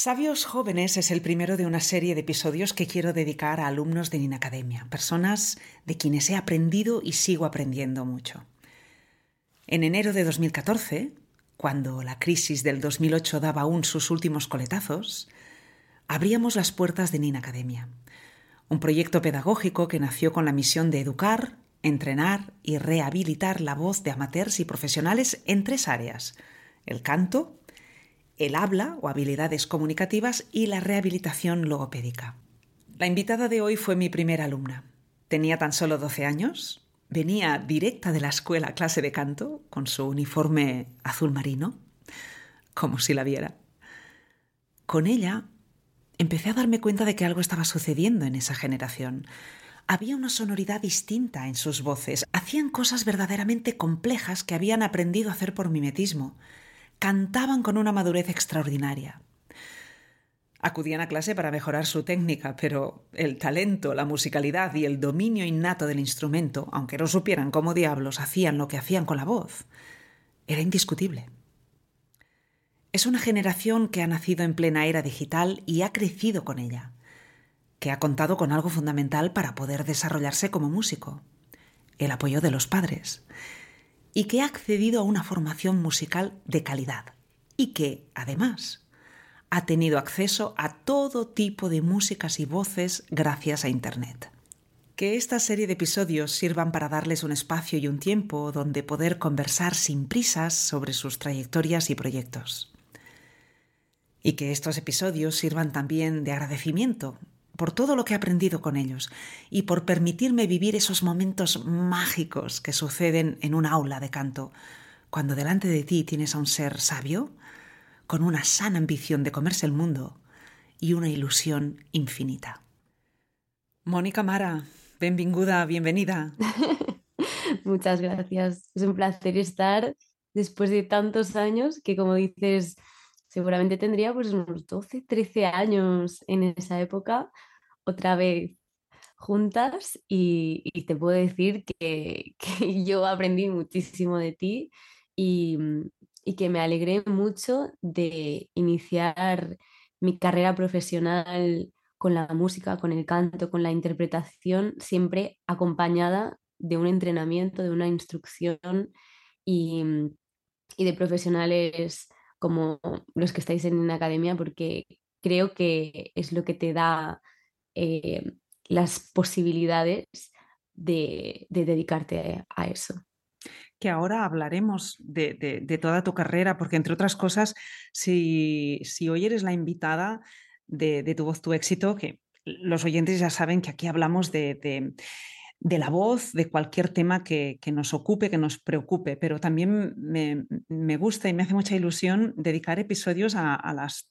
Sabios Jóvenes es el primero de una serie de episodios que quiero dedicar a alumnos de Nina Academia, personas de quienes he aprendido y sigo aprendiendo mucho. En enero de 2014, cuando la crisis del 2008 daba aún sus últimos coletazos, abríamos las puertas de Nina Academia, un proyecto pedagógico que nació con la misión de educar, entrenar y rehabilitar la voz de amateurs y profesionales en tres áreas, el canto, el habla o habilidades comunicativas y la rehabilitación logopédica. La invitada de hoy fue mi primera alumna. Tenía tan solo 12 años, venía directa de la escuela a clase de canto con su uniforme azul marino, como si la viera. Con ella empecé a darme cuenta de que algo estaba sucediendo en esa generación. Había una sonoridad distinta en sus voces, hacían cosas verdaderamente complejas que habían aprendido a hacer por mimetismo cantaban con una madurez extraordinaria. Acudían a clase para mejorar su técnica, pero el talento, la musicalidad y el dominio innato del instrumento, aunque no supieran cómo diablos hacían lo que hacían con la voz, era indiscutible. Es una generación que ha nacido en plena era digital y ha crecido con ella, que ha contado con algo fundamental para poder desarrollarse como músico, el apoyo de los padres, y que ha accedido a una formación musical de calidad y que, además, ha tenido acceso a todo tipo de músicas y voces gracias a Internet. Que esta serie de episodios sirvan para darles un espacio y un tiempo donde poder conversar sin prisas sobre sus trayectorias y proyectos. Y que estos episodios sirvan también de agradecimiento por todo lo que he aprendido con ellos y por permitirme vivir esos momentos mágicos que suceden en un aula de canto, cuando delante de ti tienes a un ser sabio, con una sana ambición de comerse el mundo y una ilusión infinita. Mónica Mara, bienvenida, bienvenida. Muchas gracias. Es un placer estar después de tantos años que, como dices, seguramente tendría pues unos 12, 13 años en esa época, otra vez juntas y, te puedo decir que, yo aprendí muchísimo de ti y, y, que me alegré mucho de iniciar mi carrera profesional con la música, con el canto, con la interpretación, siempre acompañada de un entrenamiento, de una instrucción y, y de profesionales como los que estáis en una academia, porque creo que es lo que te da eh, las posibilidades de, dedicarte a eso. Que ahora hablaremos de, toda tu carrera, porque entre otras cosas, si, hoy eres la invitada de, Tu voz, tu éxito, que los oyentes ya saben que aquí hablamos de, de la voz, de cualquier tema que, nos ocupe, que nos preocupe, pero también me, gusta y me hace mucha ilusión dedicar episodios a, las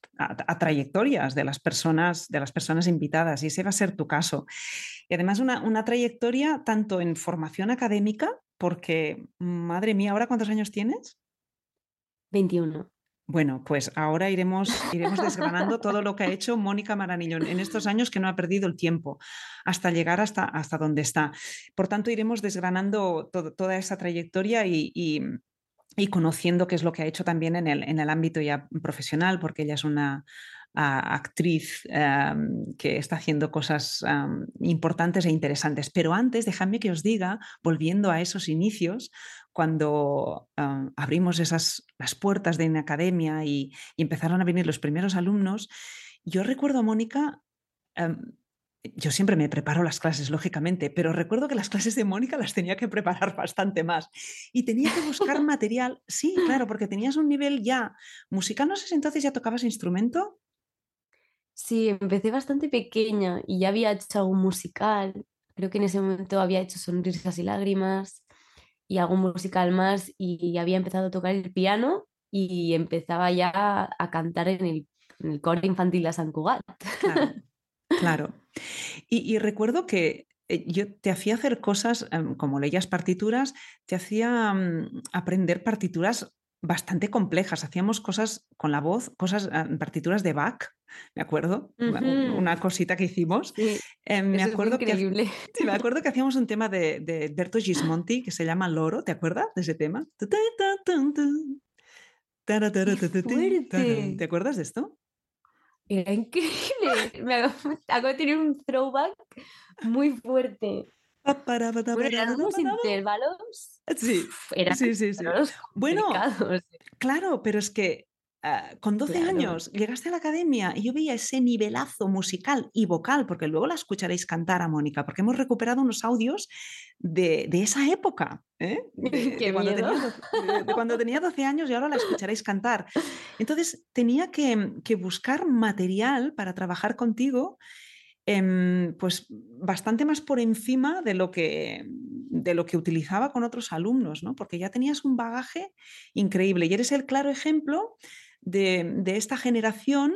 trayectorias de las, personas, de las personas invitadas, y ese va a ser tu caso. Y además una, una trayectoria tanto en formación académica, porque, madre mía, ¿ahora cuántos años tienes? 21. Bueno, pues ahora iremos, iremos desgranando todo lo que ha hecho Mónica Maranillo en estos años que no ha perdido el tiempo hasta llegar hasta, hasta donde está. Por tanto, iremos desgranando toda esa trayectoria y, y, conociendo qué es lo que ha hecho también en el, en el ámbito ya profesional, porque ella es una actriz em, que está haciendo cosas em, importantes e interesantes. Pero antes, dejadme que os diga, volviendo a esos inicios, cuando abrimos esas, las puertas de una academia y, empezaron a venir los primeros alumnos, yo recuerdo a Mónica yo siempre me preparo las clases, lógicamente, pero recuerdo que las clases de Mónica las tenía que preparar bastante más. Y tenía que buscar material, sí, claro, porque tenías un nivel ya musical. No sé si entonces ya tocabas instrumento. Sí, empecé bastante pequeña y ya había hecho algún musical. Creo que en ese momento había hecho Sonrisas y Lágrimas y algún musical más y había empezado a tocar el piano y empezaba ya a cantar en el, coro infantil de San Cugat. Claro, claro. Y, recuerdo que eh, yo te hacía hacer cosas, em, como leías partituras, te hacía mm, aprender partituras bastante complejas. Hacíamos cosas con la voz, cosas, ah, partituras de Bach, me acuerdo, una cosita que hicimos. Eh, me, acuerdo que, me acuerdo que hacíamos un tema de, de Berto Gismonti que se llama Loro, ¿te acuerdas de ese tema? ¿Te acuerdas de esto? Era increíble. Me acabo, de tener un throwback muy fuerte. Bueno, eran unos intervalos. Sí, sí, sí, sí. Bueno, claro, pero es que Ah, con 12 años llegaste a la academia y yo veía ese nivelazo musical y vocal, porque luego la escucharéis cantar a Mónica, porque hemos recuperado unos audios de, esa época, ¿eh? de, cuando tenía, 12 años y ahora la escucharéis cantar. Entonces tenía que, buscar material para trabajar contigo. Em, pues bastante más por encima de lo que de lo que utilizaba con otros alumnos, ¿no? Porque ya tenías un bagaje increíble y eres el claro ejemplo de, esta generación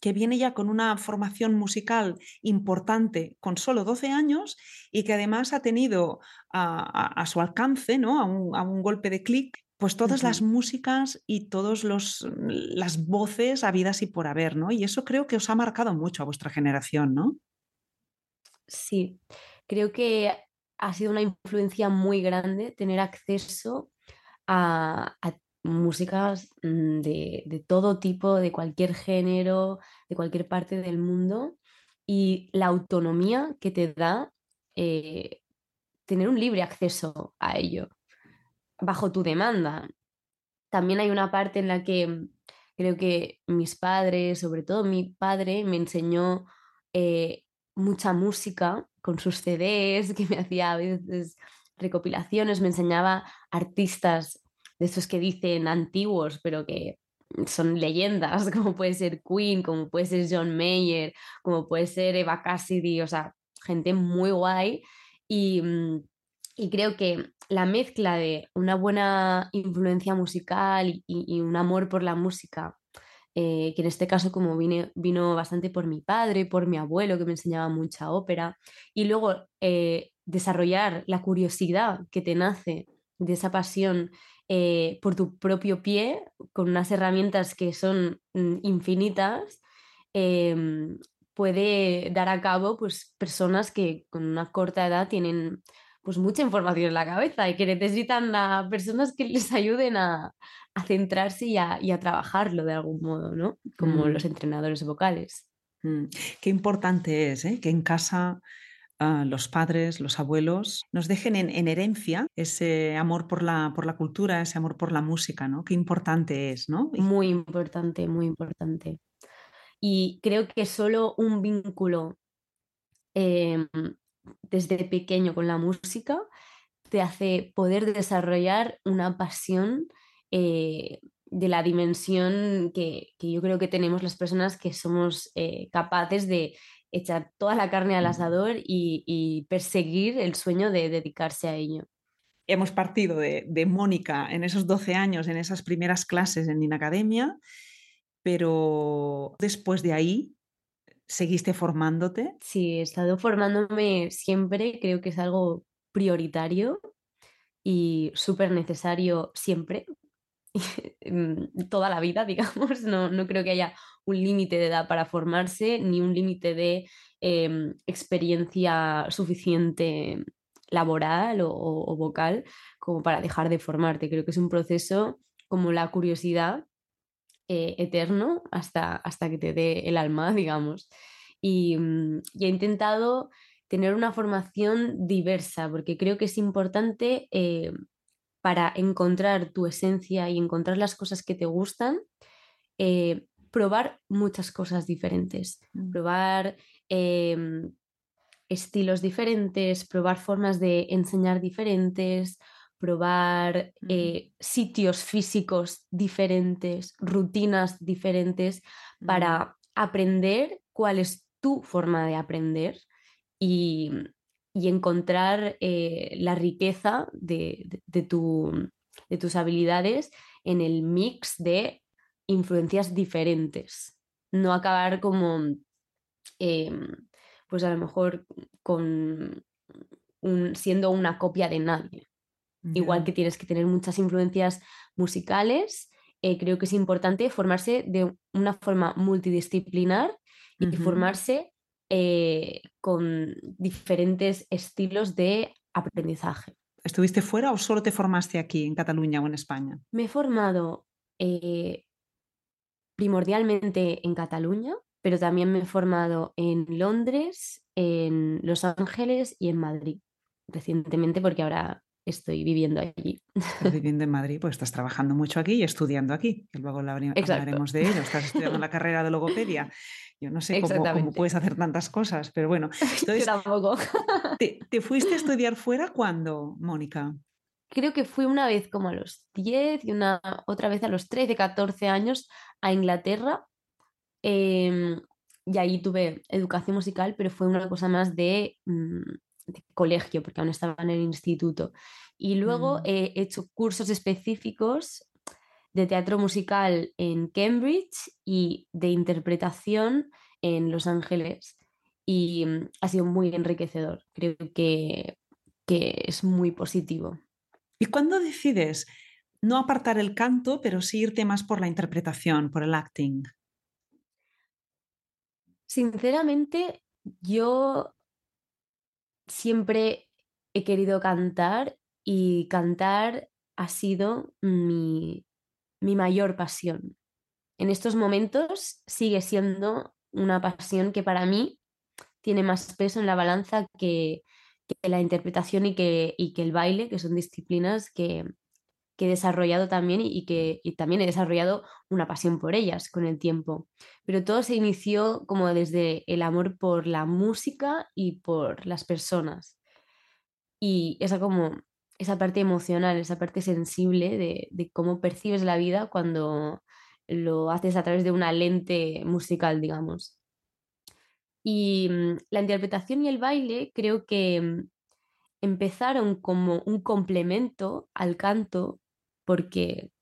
que viene ya con una formación musical importante con solo 12 años y que además ha tenido a, su alcance, ¿no? a, un, golpe de clic, pues todas las músicas y todas las voces habidas y por haber, ¿no? Y eso creo que os ha marcado mucho a vuestra generación, ¿no? Sí, creo que ha sido una influencia muy grande tener acceso a, a músicas mm, de, todo tipo, de cualquier género, de cualquier parte del mundo y la autonomía que te da eh, tener un libre acceso a ello bajo tu demanda. También hay una parte en la que mm, creo que mis padres, sobre todo mi padre, me enseñó eh, mucha música con sus CDs, que me hacía a veces recopilaciones, me enseñaba artistas de estos que dicen antiguos, pero que son leyendas, como puede ser Queen, como puede ser John Mayer, como puede ser Eva Cassidy, o sea, gente muy guay. Y, mm, creo que la mezcla de una buena influencia musical y, un amor por la música, eh, que en este caso como vine, vino bastante por mi padre, por mi abuelo, que me enseñaba mucha ópera, y luego eh, desarrollar la curiosidad que te nace de esa pasión eh, por tu propio pie, con unas herramientas que son mm, infinitas, em, puede dar a cabo pues, personas que con una corta edad tienen pues, mucha información en la cabeza y que necesitan a personas que les ayuden a, centrarse y a, trabajarlo de algún modo, ¿no? Como mm. los entrenadores vocales. Mm. Qué importante es ¿eh? que en casa los padres, los abuelos, nos dejen en, herencia ese amor por la, por la cultura, ese amor por la música, ¿no? Qué importante es, ¿no? Muy importante, muy importante. Y creo que solo un vínculo em, desde pequeño con la música te hace poder desarrollar una pasión eh, de la dimensión que, yo creo que tenemos las personas que somos eh, capaces de echar toda la carne al asador y, perseguir el sueño de dedicarse a ello. Hemos partido de, Mónica en esos 12 años, en esas primeras clases en Inacademia, pero después de ahí, ¿seguiste formándote? Sí, he estado formándome siempre, creo que es algo prioritario y súper necesario siempre, toda la vida, digamos. No, no creo que haya un límite de edad para formarse ni un límite de em, experiencia suficiente laboral o, vocal como para dejar de formarte. Creo que es un proceso como la curiosidad eh, eterno hasta, hasta que te dé el alma, digamos. Y, mm, he intentado tener una formación diversa, porque creo que es importante eh, para encontrar tu esencia y encontrar las cosas que te gustan, eh, probar muchas cosas diferentes, mm. probar em, estilos diferentes, probar formas de enseñar diferentes, probar eh, sitios físicos diferentes, rutinas diferentes, para aprender cuál es tu forma de aprender y, y encontrar eh, la riqueza de, tu, de, tus habilidades en el mix de influencias diferentes. No acabar como, em, pues a lo mejor con siendo una copia de nadie. Igual que tienes que tener muchas influencias musicales, eh, creo que es importante formarse de una forma multidisciplinar y formarse eh, con diferentes estilos de aprendizaje. ¿Estuviste fuera o solo te formaste aquí en Cataluña o en España? Me he formado eh, primordialmente en Cataluña, pero también me he formado en Londres, en Los Ángeles y en Madrid recientemente porque ahora estoy viviendo allí. Estás viviendo en Madrid, pues estás trabajando mucho aquí y estudiando aquí, que luego hablaremos de ello. Estás estudiando la carrera de logopedia. Yo no sé cómo, puedes hacer tantas cosas, pero bueno. Entonces, tampoco. ¿te, ¿te, fuiste a estudiar fuera cuándo, Mónica? Creo que fui una vez como a los 10 y una otra vez a los 13, 14 años a Inglaterra. Em, y ahí tuve educación musical, pero fue una cosa más de mm, de colegio, porque aún estaba en el instituto. Y luego mm. he hecho cursos específicos de teatro musical en Cambridge y de interpretación en Los Ángeles. Y mm, ha sido muy enriquecedor. Creo que, que es muy positivo. ¿Y cuándo decides no apartar el canto, pero sí irte más por la interpretación, por el acting? Sinceramente, yo siempre he querido cantar y cantar ha sido mi, mayor pasión. En estos momentos sigue siendo una pasión que para mí tiene más peso en la balanza que, la interpretación y que, que, el baile, que son disciplinas que, he desarrollado también y que también he desarrollado una pasión por ellas con el tiempo. Pero todo se inició como desde el amor por la música y por las personas. Y esa como esa parte emocional, esa parte sensible de, de cómo percibes la vida cuando lo haces a través de una lente musical, digamos. Y mm, la interpretación y el baile creo que mm, empezaron como un complemento al canto porque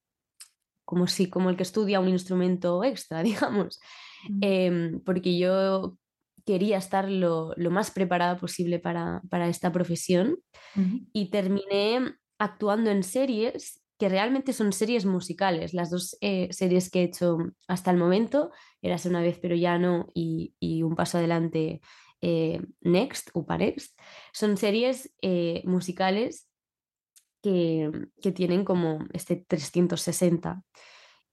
como si como el que estudia un instrumento extra, digamos, em, porque yo quería estar lo, más preparada posible para, esta profesión y terminé actuando en series que realmente son series musicales. Las dos eh, series que he hecho hasta el momento, Érase una vez pero ya no y, Un paso adelante, eh, Next, Upa Next, son series eh, musicales que, tienen como este 360.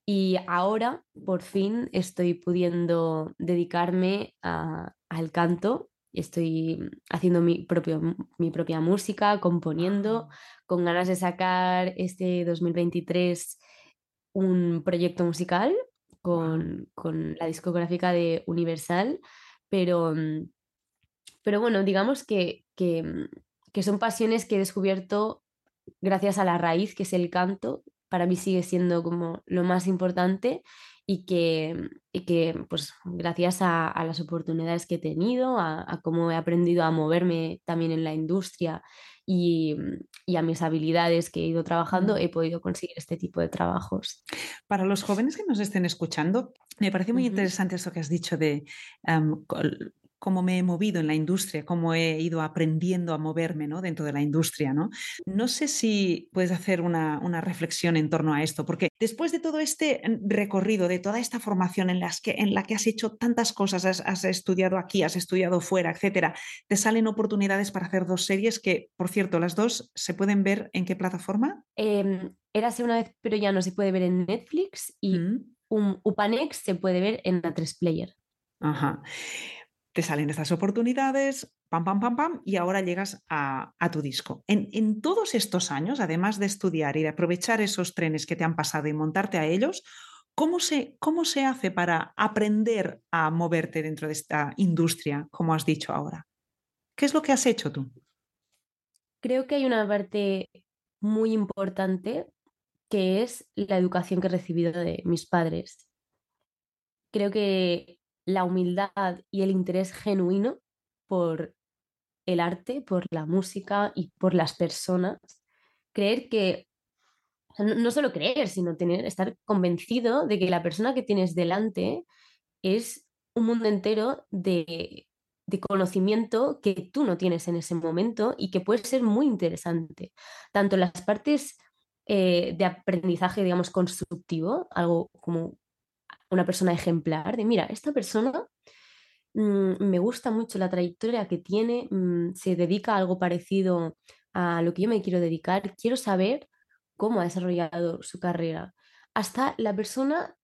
Y ahora, por fin, estoy pudiendo dedicarme al canto. Estoy haciendo mi, propio, mi propia música, componiendo, con ganas de sacar este 2023 un proyecto musical con, la discográfica de Universal, pero, pero bueno, digamos que, que, que son pasiones que he descubierto gracias a la raíz, que es el canto, para mí sigue siendo como lo más importante y que, que pues gracias a, las oportunidades que he tenido, a, cómo he aprendido a moverme también en la industria y, a mis habilidades que he ido trabajando, he podido conseguir este tipo de trabajos. Para los jóvenes que nos estén escuchando, me parece muy interesante eso que has dicho de em, cómo me he movido en la industria, cómo he ido aprendiendo a moverme ¿no? dentro de la industria. ¿no? no sé si puedes hacer una, reflexión en torno a esto, porque después de todo este recorrido, de toda esta formación en, las que, en la que has hecho tantas cosas, has, estudiado aquí, has estudiado fuera, etcétera, te salen oportunidades para hacer dos series que, por cierto, las dos se pueden ver en qué plataforma? Eh, Érase una vez, pero ya no se puede ver en Netflix y mm. un Upanex se puede ver en A3 Player. Ajá te salen estas oportunidades, pam, pam, pam, pam, y ahora llegas a, tu disco. En, todos estos años, además de estudiar y de aprovechar esos trenes que te han pasado y montarte a ellos, ¿cómo se, cómo se hace para aprender a moverte dentro de esta industria, como has dicho ahora? ¿Qué es lo que has hecho tú? Creo que hay una parte muy importante que es la educación que he recibido de mis padres. Creo que la humildad y el interés genuino por el arte, por la música y por las personas. Creer que, no solo creer, sino tener, estar convencido de que la persona que tienes delante es un mundo entero de, conocimiento que tú no tienes en ese momento y que puede ser muy interesante. Tanto las partes eh, de aprendizaje, digamos, constructivo, algo como una persona ejemplar, de mira, esta persona mm, me gusta mucho la trayectoria que tiene, mm, se dedica a algo parecido a lo que yo me quiero dedicar, quiero saber cómo ha desarrollado su carrera. Hasta la persona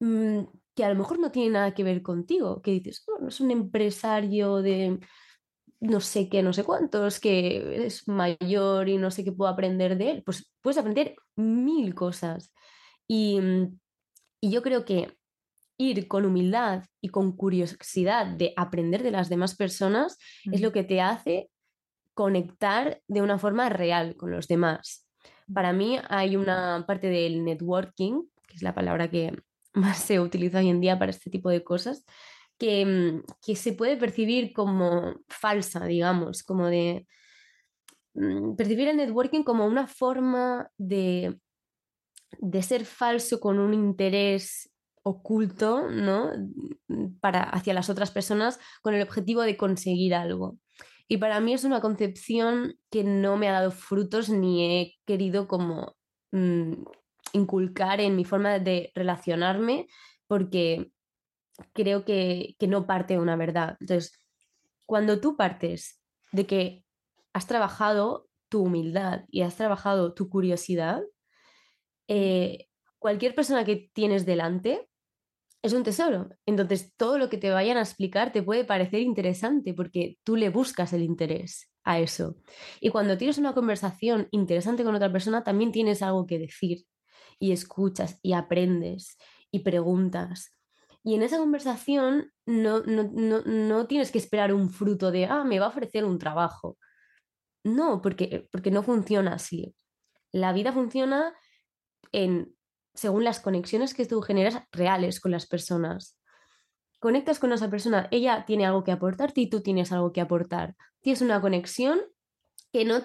mm, que a lo mejor no tiene nada que ver contigo, que dices, oh, es un empresario de no sé qué, no sé cuántos, que es mayor y no sé qué puedo aprender de él, pues puedes aprender mil cosas. Y, y yo creo que ir con humildad y con curiosidad de aprender de las demás personas es lo que te hace conectar de una forma real con los demás. Para mí hay una parte del networking, que es la palabra que más se utiliza hoy en día para este tipo de cosas, que, mm, que se puede percibir como falsa, digamos, como de mm, percibir el networking como una forma de, de ser falso con un interés oculto, ¿no? Para, hacia las otras personas con el objetivo de conseguir algo. Y para mí es una concepción que no me ha dado frutos ni he querido como mm, inculcar en mi forma de relacionarme porque creo que, que no parte de una verdad. Entonces, cuando tú partes de que has trabajado tu humildad y has trabajado tu curiosidad, eh, cualquier persona que tienes delante es un tesoro. Entonces, todo lo que te vayan a explicar te puede parecer interesante porque tú le buscas el interés a eso. Y cuando tienes una conversación interesante con otra persona, también tienes algo que decir y escuchas y aprendes y preguntas. Y en esa conversación no, no, no, tienes que esperar un fruto de, ah, me va a ofrecer un trabajo. No, porque, porque no funciona así. La vida funciona en según las conexiones que tú generas reales con las personas. Conectas con esa persona, ella tiene algo que aportarte y tú tienes algo que aportar. Tienes una conexión que no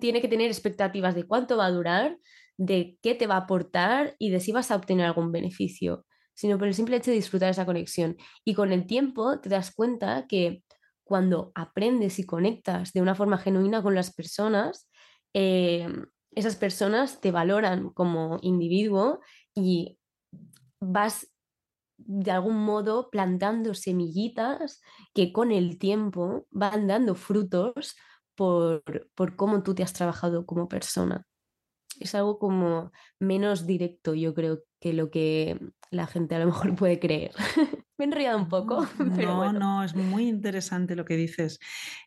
tiene que tener expectativas de cuánto va a durar, de qué te va a aportar y de si vas a obtener algún beneficio, sino por el simple hecho de disfrutar esa conexión. Y con el tiempo te das cuenta que cuando aprendes y conectas de una forma genuina con las personas, eh, esas personas te valoran como individuo y vas de algún modo plantando semillitas que con el tiempo van dando frutos por, por cómo tú te has trabajado como persona. Es algo como menos directo, yo creo, que lo que la gente a lo mejor puede creer. Me he enrollado un poco. no, no, es muy interesante lo que dices.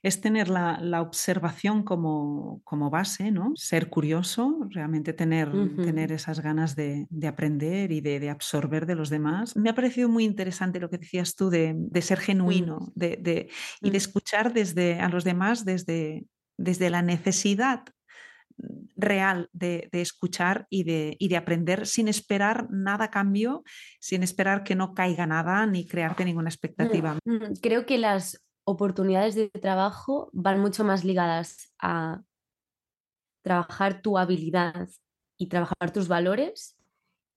Es tener la, observación como, como, base, ¿no? Ser curioso, realmente tener, tener esas ganas de, aprender y de, absorber de los demás. Me ha parecido muy interesante lo que decías tú de, ser mm. genuino de, y de mm. escuchar desde, a los demás desde, desde la necesidad real de, escuchar y de, de, aprender sin esperar nada a cambio, sin esperar que no caiga nada ni crearte ninguna mm, expectativa. Mm, creo que las oportunidades de trabajo van mucho más ligadas a trabajar tu habilidad y trabajar tus valores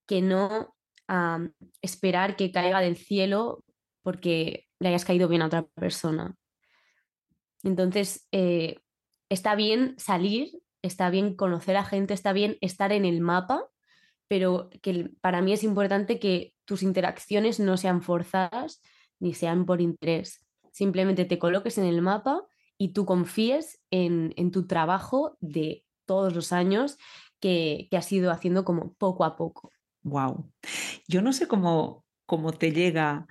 que no a esperar que caiga del cielo porque le hayas caído bien a otra persona. Entonces, eh, está bien salir está bien conocer a gente, está bien estar en el mapa, pero que para mí es importante que tus interacciones no sean forzadas ni sean por interés. Simplemente te coloques en el mapa y tú confíes en, tu trabajo de todos los años que, has ido haciendo como poco a poco. Wow. Yo no sé cómo, cómo te llega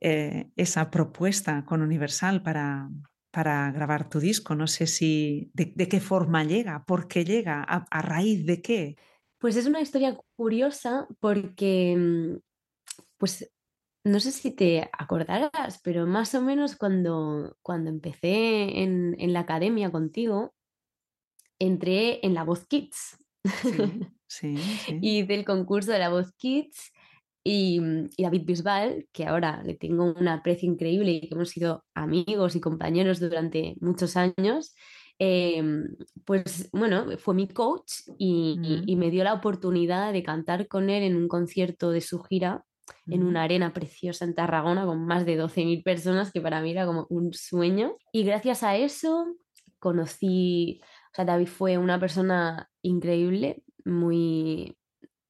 eh, esa propuesta con Universal para, para grabar tu disco. No sé si de, qué forma llega, por qué llega, a, raíz de qué. Pues es una historia curiosa porque, mm, pues no sé si te acordarás, pero más o menos cuando, cuando empecé en, la academia contigo, entré en la Voz Kids. Sí, sí, y del concurso de la Voz Kids Mm, y, David Bisbal, que ahora le tengo un aprecio increíble y que hemos sido amigos y compañeros durante muchos años, em, pues bueno, fue mi coach y, me dio la oportunidad de cantar con él en un concierto de su gira en una arena preciosa en Tarragona con más de 12.000 personas, que para mí era como un sueño. Y gracias a eso conocí, o sea, David fue una persona increíble, muy,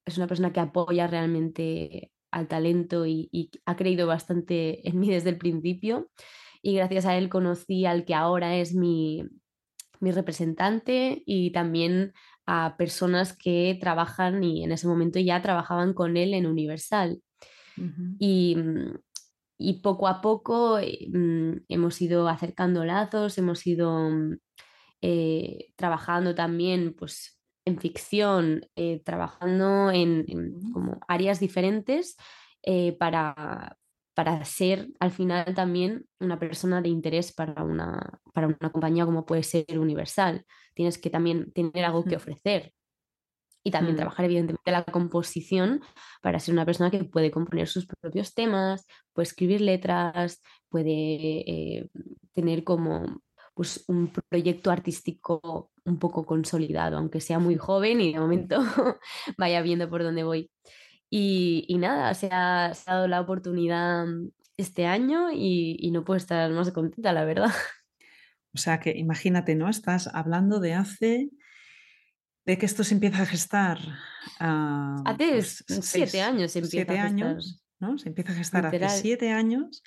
es una persona que apoya realmente al talento y, ha creído bastante en mí desde el principio. Y gracias a él conocí al que ahora es mi, representante y también a personas que trabajan y en ese momento ya trabajaban con él en Universal. y, y, poco a poco eh, mm, hemos ido acercando lazos, hemos ido mm, eh, trabajando también pues, en ficción, eh, trabajando en, como áreas diferentes para, para ser al final también una persona de interés para una, para una compañía como puede ser Universal. Tienes que también tener algo que ofrecer y también mm. trabajar evidentemente la composición para ser una persona que puede componer sus propios temas, puede escribir letras, puede eh, tener como pues, un proyecto artístico un poco consolidado, aunque sea muy joven y de momento vaya viendo por dónde voy. Y, nada, se ha, dado la oportunidad este año y, no puedo estar más contenta, la verdad. O sea que imagínate, ¿no? Estás hablando de hace, de que esto se empieza a gestar. hace pues, siete años se empieza siete a gestar. años, ¿no? Se empieza a gestar hace siete años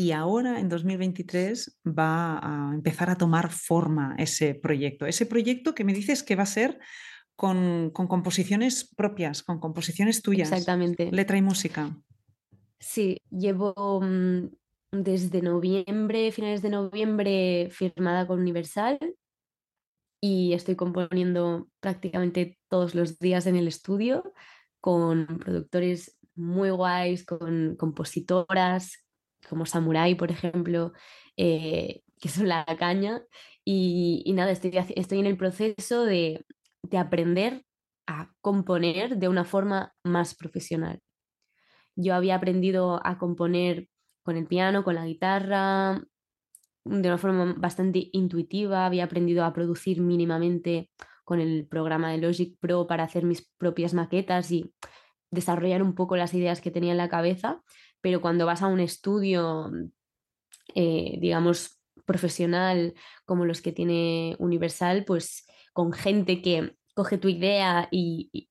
y ahora en 2023 va a empezar a tomar forma ese proyecto. Ese proyecto que me dices que va a ser con, composiciones propias, con composiciones tuyas. Exactamente. Letra y música. Sí, llevo mm, desde noviembre, finales de noviembre, firmada con Universal y estoy componiendo prácticamente todos los días en el estudio con productores muy guays, con compositoras como Samurai, por ejemplo, eh, que son la caña. Y, nada, estoy, estoy en el proceso de, de aprender a componer de una forma más profesional. Yo había aprendido a componer con el piano, con la guitarra, de una forma bastante intuitiva, había aprendido a producir mínimamente con el programa de Logic Pro para hacer mis propias maquetas y desarrollar un poco las ideas que tenía en la cabeza, pero cuando vas a un estudio, eh, digamos, profesional como los que tiene Universal, pues con gente que coge tu idea y,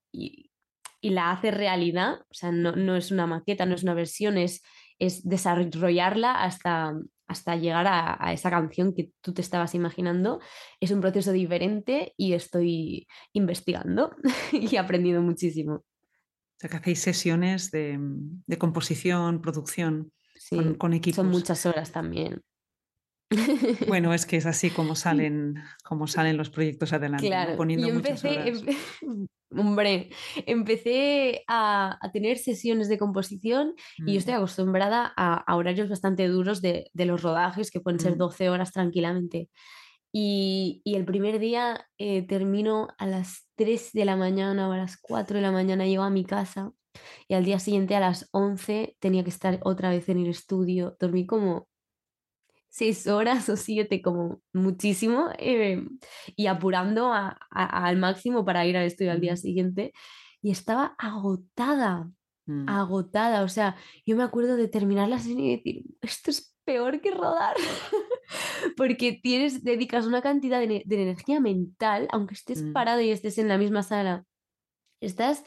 la hace realidad, o sea, no, es una maqueta, no es una versión, es, es desarrollarla hasta, hasta llegar a, esa canción que tú te estabas imaginando. Es un proceso diferente y estoy investigando y aprendiendo muchísimo. O sea, que hacéis sesiones de, composición, producción con, con, equipos. Son muchas horas también. Bueno, es que es así como salen, como salen los proyectos adelante, claro. poniendo yo empecé, hombre, empecé a, tener sesiones de composición y yo estoy mm. acostumbrada a, horarios bastante duros de, los rodajes, que pueden ser 12 mm. horas tranquilamente. Y, el primer día eh, termino a las 3 de la mañana o a las 4 de la mañana llego a mi casa y al día siguiente a las 11 tenía que estar otra vez en el estudio. Dormí como seis horas o siete, como muchísimo, eh, y apurando al máximo para ir al estudio al día siguiente. Y estaba agotada, mm. agotada. O sea, yo me acuerdo de terminar la serie y decir, esto es peor que rodar, porque tienes, dedicas una cantidad de, energía mental, aunque estés mm. parado y estés en la misma sala, estás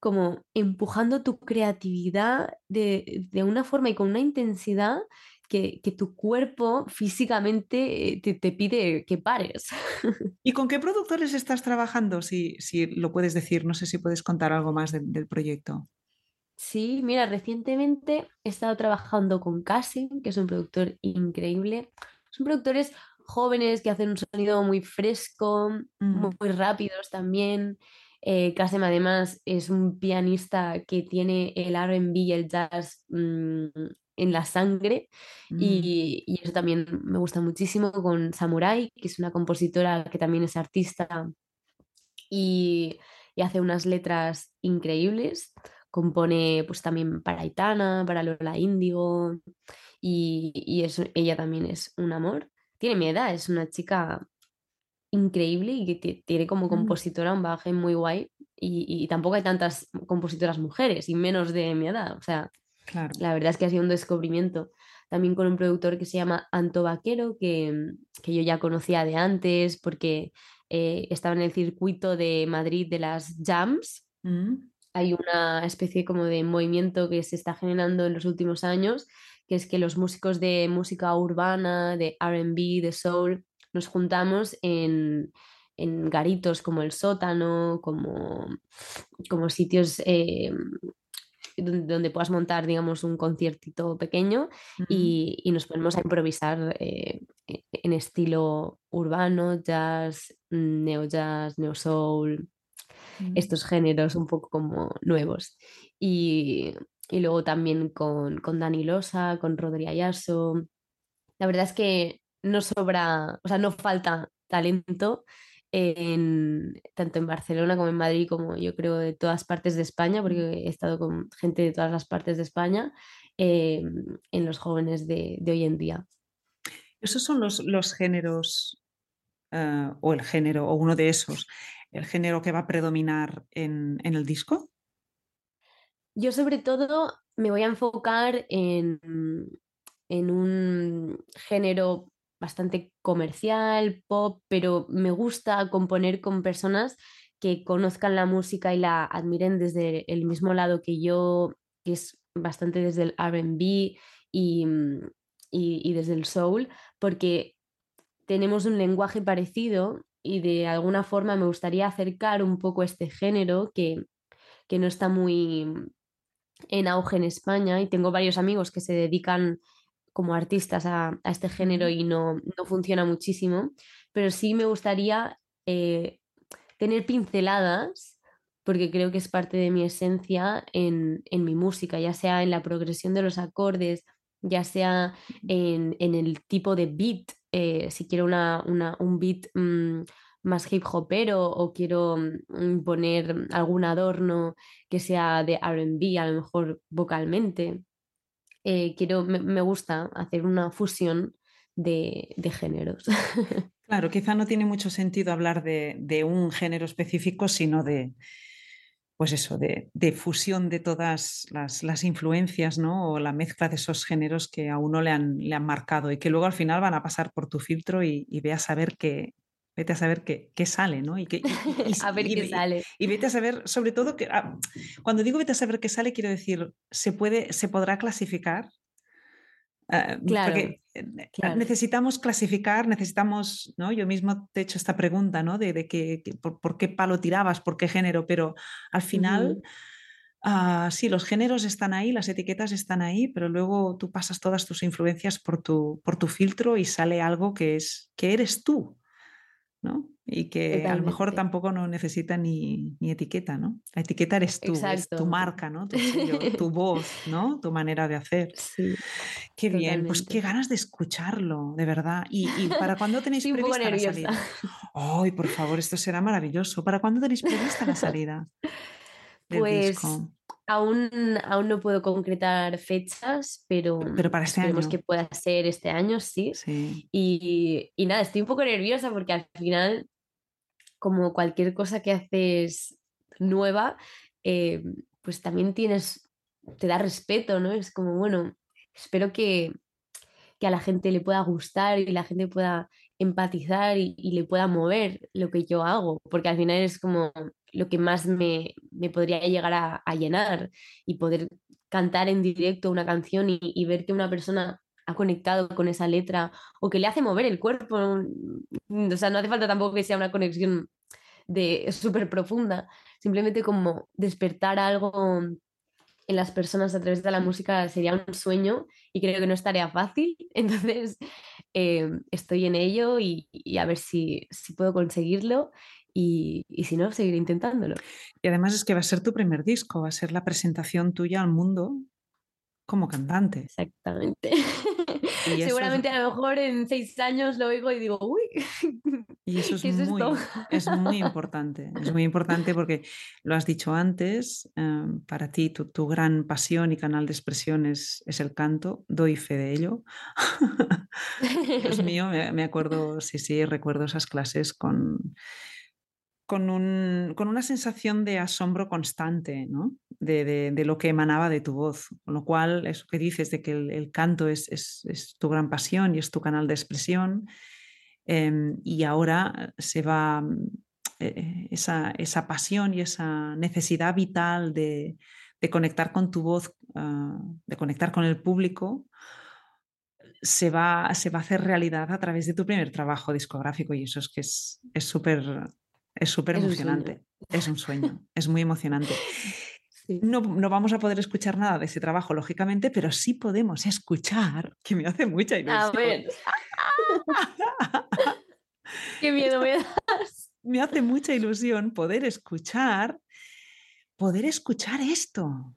como empujando tu creatividad de, de una forma y con una intensidad que, tu cuerpo físicamente eh, te, pide que pares. ¿Y con qué productores estás trabajando? Si, si lo puedes decir, no sé si puedes contar algo más del proyecto. Sí, mira, recientemente he estado trabajando con Cassim, que es un productor increíble. Son productores jóvenes que hacen un sonido muy fresco, muy, mm. rápidos también. Eh, además es un pianista que tiene el RB y el jazz mm, en la sangre mm. y, eso también me gusta muchísimo con Samurai, que es una compositora que también es artista y, hace unas letras increíbles. Compone pues también para Aitana, para Lola Índigo y, y ella también es un amor. Tiene mi edad, es una chica increíble y que tiene como mm. compositora un bagaje muy guay y, y, tampoco hay tantas compositoras mujeres y menos de mi edad. O sea, la verdad es que ha sido un descubrimiento. También con un productor que se llama Anto Vaquero, que, yo ya conocía de antes porque eh, estaba en el circuito de Madrid de las jams. Mm. Hay una especie como de movimiento que se está generando en los últimos años, que es que los músicos de música urbana, de RB, de soul, nos juntamos en, en garitos como el sótano, como, como sitios eh, donde, puedas montar, digamos, un conciertito pequeño y, nos ponemos a improvisar eh, e, en estilo urbano, jazz, neo jazz, neo soul, estos géneros un poco como nuevos. Y, luego también con, con Dani Losa, con Rodri Ayaso. La verdad es que no sobra, o sea, no falta talento en, tanto en Barcelona como en Madrid, como yo creo de todas partes de España, porque he estado con gente de todas las partes de España, eh, en los jóvenes de, hoy en día. ¿Esos son los, los géneros, eh, o el género, o uno de esos, el género que va a predominar en, en el disco? Yo sobre todo me voy a enfocar en, en un género bastante comercial, pop, pero me gusta componer con personas que conozcan la música y la admiren desde el mismo lado que yo, que es bastante desde el RB y, y, desde el soul, porque tenemos un lenguaje parecido y de alguna forma me gustaría acercar un poco este género que, que no está muy en auge en España y tengo varios amigos que se dedican como artistas a, este género y no, funciona muchísimo, pero sí me gustaría eh, tener pinceladas, porque creo que es parte de mi esencia en, mi música, ya sea en la progresión de los acordes, ya sea en, el tipo de beat, eh, si quiero una, un beat mm, más hip hopero o quiero mm, poner algún adorno que sea de RB, a lo mejor vocalmente. Eh, quiero, me, gusta hacer una fusión de, géneros. Claro, quizá no tiene mucho sentido hablar de, un género específico, sino de, pues eso, de, fusión de todas las, influencias, ¿no? O la mezcla de esos géneros que a uno le han, le han marcado y que luego al final van a pasar por tu filtro y, y ve a saber que, vete a saber qué, sale, ¿no? Y, a ver qué sale. Y, vete a saber, sobre todo, que ah, cuando digo vete a saber qué sale, quiero decir, se, puede, se podrá clasificar. Ah, claro, porque eh, necesitamos clasificar, necesitamos, ¿no? Yo mismo te he hecho esta pregunta, ¿no? De, que, por, qué palo tirabas, por qué género, pero al final... Ah, sí, los géneros están ahí, las etiquetas están ahí, pero luego tú pasas todas tus influencias por tu, por tu filtro y sale algo que es que eres tú. ¿no? Y que a lo mejor tampoco no necesita ni, etiqueta, ¿no? La etiqueta eres tú, es tu marca, ¿no? Tu, tu, voz, ¿no? Tu manera de hacer. Sí, qué bien, pues qué ganas de escucharlo, de verdad. ¿Y, para cuándo tenéis prevista la salida? Ay, por favor, esto será maravilloso. ¿Para cuándo tenéis prevista la salida? pues Aún, aún no puedo concretar fechas, pero, pero para este esperemos que pueda ser este año, sí. Y, y, nada, estoy un poco nerviosa porque al final, como cualquier cosa que haces nueva, eh, pues también tienes, te da respeto, ¿no? Es como, bueno, espero que, que a la gente le pueda gustar y la gente pueda empatizar y, y, le pueda mover lo que yo hago, porque al final es como lo que más me, podría llegar a, llenar y poder cantar en directo una canción y, ver que una persona ha conectado con esa letra o que le hace mover el cuerpo. O sea, no hace falta tampoco que sea una conexión de súper profunda, simplemente como despertar algo en las personas a través de la música sería un sueño y creo que no es tarea fácil. Entonces, eh, estoy en ello y, y, a ver si, si puedo conseguirlo y, si no, seguir intentándolo. Y además es que va a ser tu primer disco, va a ser la presentación tuya al mundo como cantante. Exactamente. Seguramente a lo mejor en seis años lo oigo y digo, uy. Y eso es, muy, es muy importante. Es muy importante porque lo has dicho antes, em, para ti tu, tu, gran pasión y canal de expresión es, es el canto, doy fe de ello. Dios mío, me, me acuerdo, sí, sí, recuerdo esas clases con con, una sensación de asombro constante, ¿no? de, lo que emanaba de tu voz. Con lo cual, eso que dices de que el, canto es, tu gran pasión y es tu canal de expresión, em, y ahora se va eh, eh, esa, pasión y esa necesidad vital de, conectar con tu voz, ah, de conectar con el público, se va, se va a hacer realidad a través de tu primer trabajo discográfico y eso es que es súper es súper emocionante. Es un sueño, es muy emocionante. No, no, vamos a poder escuchar nada de ese trabajo, lógicamente, pero sí podemos escuchar, que me hace mucha ilusión. A ver. Qué miedo me das. Me hace mucha ilusión poder escuchar, poder escuchar esto.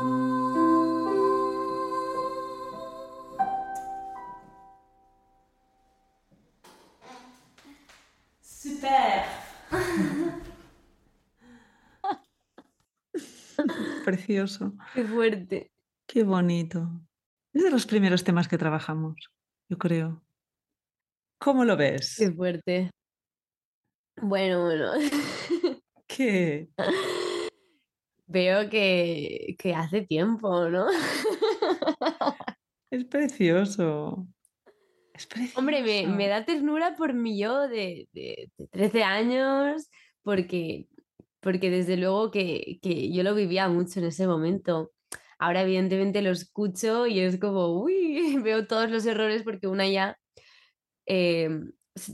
Precioso. Qué fuerte. Qué bonito. Es de los primeros temas que trabajamos, yo creo. ¿Cómo lo ves? Qué fuerte. Bueno, bueno. ¿Qué? Veo que, que hace tiempo, ¿no? Es precioso. Es precioso. Hombre, me, da ternura por mi yo de, de, de 13 años, porque porque desde luego que, yo lo vivía mucho en ese momento. Ahora evidentemente lo escucho y es como, uy, veo todos los errores porque una ya eh,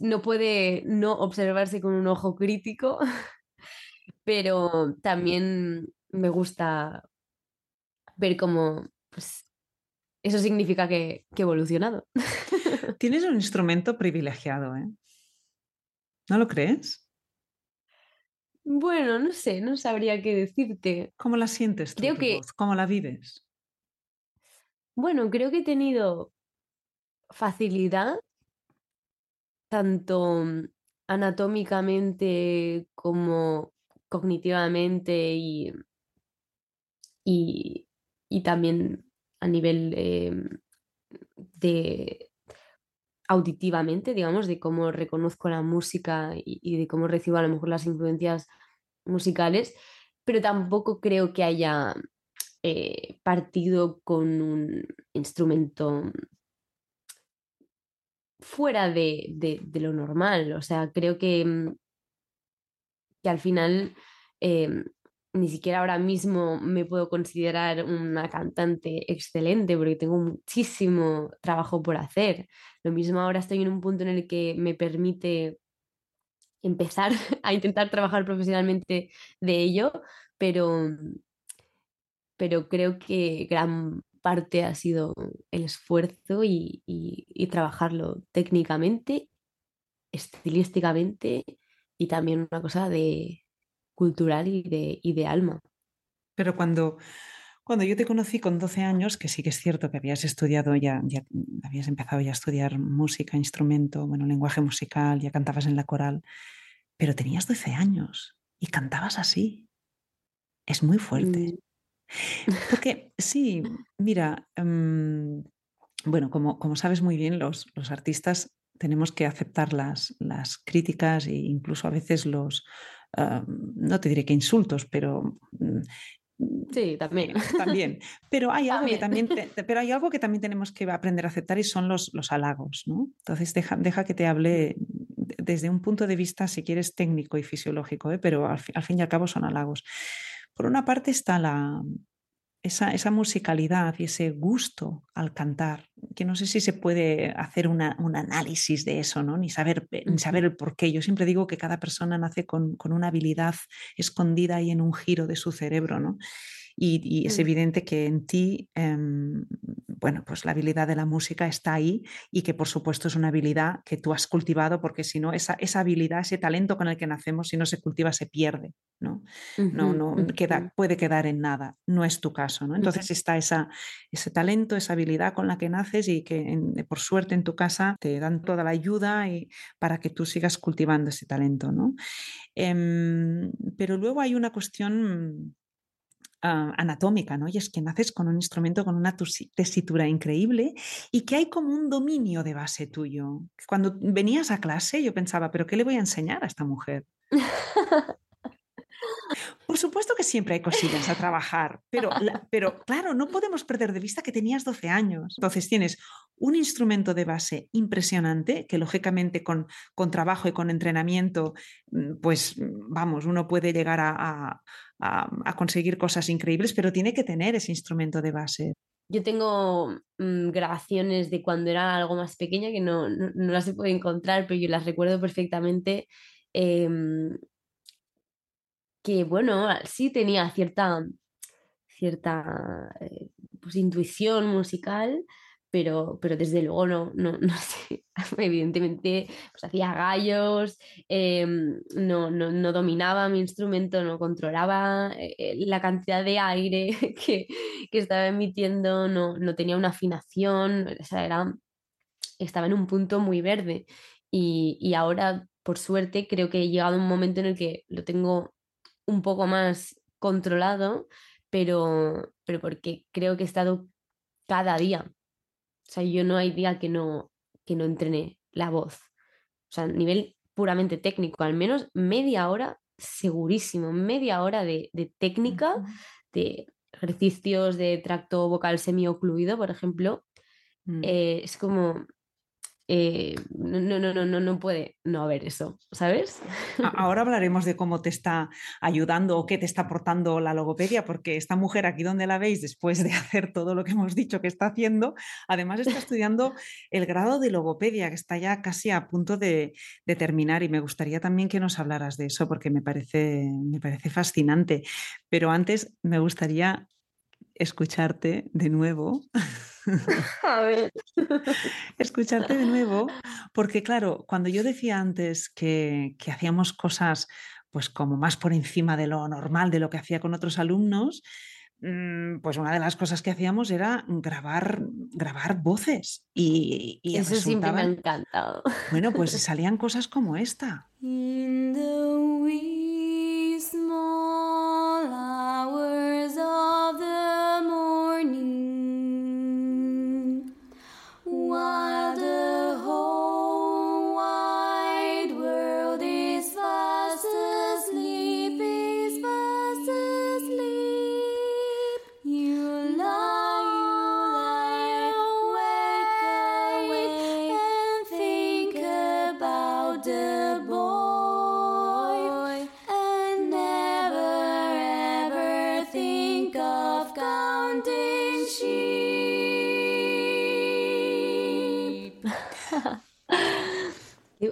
no puede no observarse con un ojo crítico, pero también me gusta ver cómo pues, eso significa que, que he evolucionado. Tienes un instrumento privilegiado, ¿eh? ¿No lo crees? Bueno, no sé, no sabría qué decirte. ¿Cómo la sientes tú, creo que, ¿Cómo la vives? Bueno, creo que he tenido facilidad, tanto anatómicamente como cognitivamente y, y, también a nivel em, de auditivamente, digamos, de cómo reconozco la música y, de cómo recibo a lo mejor las influencias musicales, pero tampoco creo que haya eh, partido con un instrumento fuera de, lo normal. O sea, creo que, mm, que al final em, ni siquiera ahora mismo me puedo considerar una cantante excelente porque tengo muchísimo trabajo por hacer. Lo mismo ahora estoy en un punto en el que me permite empezar a intentar trabajar profesionalmente de ello, pero, pero creo que gran parte ha sido el esfuerzo y, trabajarlo técnicamente, estilísticamente y también una cosa de cultural y de, y de alma. Pero cuando, cuando yo te conocí con 12 años, que sí que es cierto que habías estudiado ya, ya habías empezado ya a estudiar música, instrumento, bueno, lenguaje musical, ya cantabas en la coral, pero tenías 12 años y cantabas así. Es muy fuerte. Mm. Porque sí, mira, em, bueno, como, como, sabes muy bien, los, los artistas tenemos que aceptar las, las, críticas e incluso a veces los, no te diré que insultos, pero mm, Sí, también. También. Pero hay, algo Que también pero hay algo que también tenemos que aprender a aceptar y son los, los halagos, ¿no? Entonces deja, deja, que te hable desde un punto de vista, si quieres, técnico y fisiológico, ¿eh? pero al fin y al cabo son halagos. Por una parte está la, esa, musicalidad y ese gusto al cantar, que no sé si se puede hacer un análisis de eso, ¿no? ni, saber, ni saber el por qué. Yo siempre digo que cada persona nace con, con una habilidad escondida ahí en un giro de su cerebro. ¿no? Y, es evidente que en ti, em, bueno, pues la habilidad de la música está ahí y que por supuesto es una habilidad que tú has cultivado porque si no, esa, esa habilidad, ese talento con el que nacemos, si no se cultiva, se pierde, ¿no? no, no queda, puede quedar en nada, no es tu caso, ¿no? Entonces está esa, ese talento, esa habilidad con la que naces y que por suerte en tu casa te dan toda la ayuda y, para que tú sigas cultivando ese talento, ¿no? Em, pero luego hay una cuestión Ah, anatómica, ¿no? Y es que naces con un instrumento con una tesitura increíble y que hay como un dominio de base tuyo. Cuando venías a clase yo pensaba, ¿pero qué le voy a enseñar a esta mujer? Por supuesto que siempre hay cosillas a trabajar, pero, pero claro, no podemos perder de vista que tenías 12 años. Entonces tienes un instrumento de base impresionante que lógicamente con, con trabajo y con entrenamiento, mm, pues vamos, uno puede llegar a, a, conseguir cosas increíbles, pero tiene que tener ese instrumento de base. Yo tengo mm, grabaciones de cuando era algo más pequeña que no, no, las se puede encontrar, pero yo las recuerdo perfectamente. Em, que bueno, sí tenía cierta, cierta eh, pues, intuición musical, pero, pero desde luego no, no, no sé, evidentemente pues hacía gallos, em, no, no, no, dominaba mi instrumento, no controlaba eh, eh, la cantidad de aire que, que estaba emitiendo, no, no, tenía una afinación, o sea, era, estaba en un punto muy verde. Y, y ahora, por suerte, creo que he llegado a un momento en el que lo tengo un poco más controlado, pero, pero porque creo que he estado cada día o sea, yo no hay día que no, que no entrene la voz. O sea, a nivel puramente técnico, al menos media hora, segurísimo, media hora de, técnica, de ejercicios de tracto vocal semiocluido, por ejemplo. Mm. Eh, es como, eh, no, no, no, no, no puede no haber eso, ¿sabes? Ahora hablaremos de cómo te está ayudando o qué te está aportando la logopedia, porque esta mujer aquí donde la veis, después de hacer todo lo que hemos dicho que está haciendo, además está estudiando el grado de logopedia, que está ya casi a punto de, de terminar y me gustaría también que nos hablaras de eso, porque me parece, me parece fascinante. Pero antes me gustaría escucharte de nuevo. A ver. escucharte de nuevo, porque claro, cuando yo decía antes que, que, hacíamos cosas pues como más por encima de lo normal, de lo que hacía con otros alumnos, mm, pues una de las cosas que hacíamos era grabar, grabar voces. Y, y Eso siempre me ha encantado. Bueno, pues salían cosas como esta.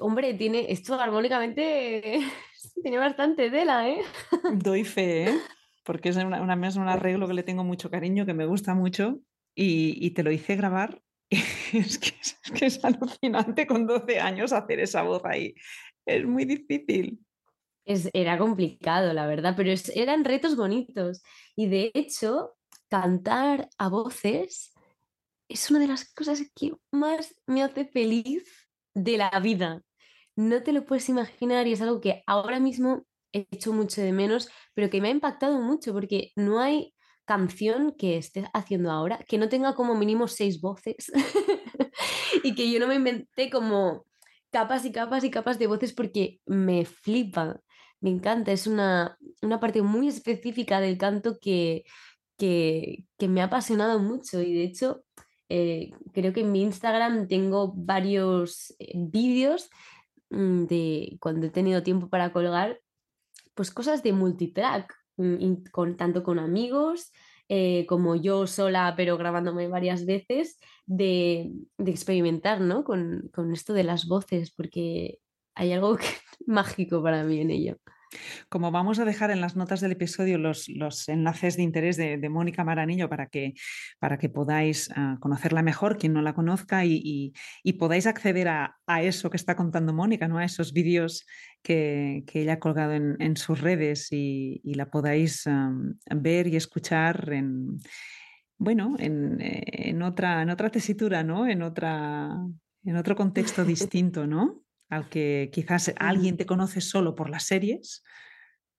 Hombre, tiene esto armónicamente tiene bastante tela, ¿eh? Doy fe, ¿eh? Porque es una, una, un arreglo que le tengo mucho cariño, que me gusta mucho, y, y te lo hice grabar. es, que, es, que es alucinante con 12 años hacer esa voz ahí. Es muy difícil. Es, era complicado, la verdad, pero es, eran retos bonitos. Y de hecho, cantar a voces es una de las cosas que más me hace feliz de la vida. No te lo puedes imaginar y es algo que ahora mismo he hecho mucho de menos, pero que me ha impactado mucho porque no hay canción que estés haciendo ahora que no tenga como mínimo seis voces y que yo no me inventé como capas y capas y capas de voces porque me flipa, me encanta, es una, una parte muy específica del canto que, que, que, me ha apasionado mucho y de hecho eh, creo que en mi Instagram tengo varios eh, vídeos de cuando he tenido tiempo para colgar, pues cosas de multitrack, mm, con, tanto con amigos eh, como yo sola, pero grabándome varias veces, de, de experimentar ¿no? con, con, esto de las voces, porque hay algo mágico para mí en ello. Como vamos a dejar en las notas del episodio los, los enlaces de interés de, de, Mónica Maranillo para que, para que podáis uh, conocerla mejor, quien no la conozca, y, y, y podáis acceder a, a, eso que está contando Mónica, ¿no? a esos vídeos que, que, ella ha colgado en, en sus redes y, y la podáis um, ver y escuchar en, bueno, en, en, otra, en otra tesitura, ¿no? en, otra, en otro contexto distinto, ¿no? Al que quizás alguien te conoce solo por las series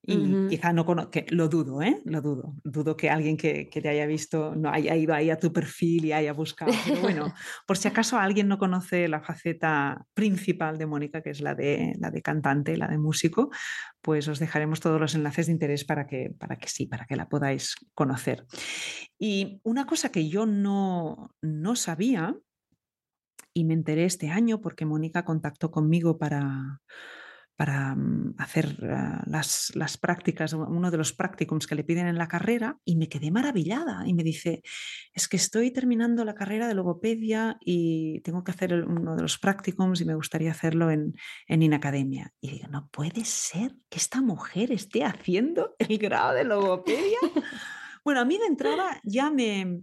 y uh -huh. quizá no que lo dudo, ¿eh? Lo dudo. Dudo que alguien que, que, te haya visto no haya ido ahí a tu perfil y haya buscado. Pero bueno, por si acaso alguien no conoce la faceta principal de Mónica, que es la de, la de cantante, la de músico, pues os dejaremos todos los enlaces de interés para que, para que sí, para que la podáis conocer. Y una cosa que yo no, no sabía y me enteré este año porque Mónica contactó conmigo para, para mm, hacer uh, las, las, prácticas, uno de los practicums que le piden en la carrera y me quedé maravillada y me dice, es que estoy terminando la carrera de logopedia y tengo que hacer uno de los practicums y me gustaría hacerlo en, en Inacademia. Y digo, no puede ser que esta mujer esté haciendo el grado de logopedia. bueno, a mí de entrada ya me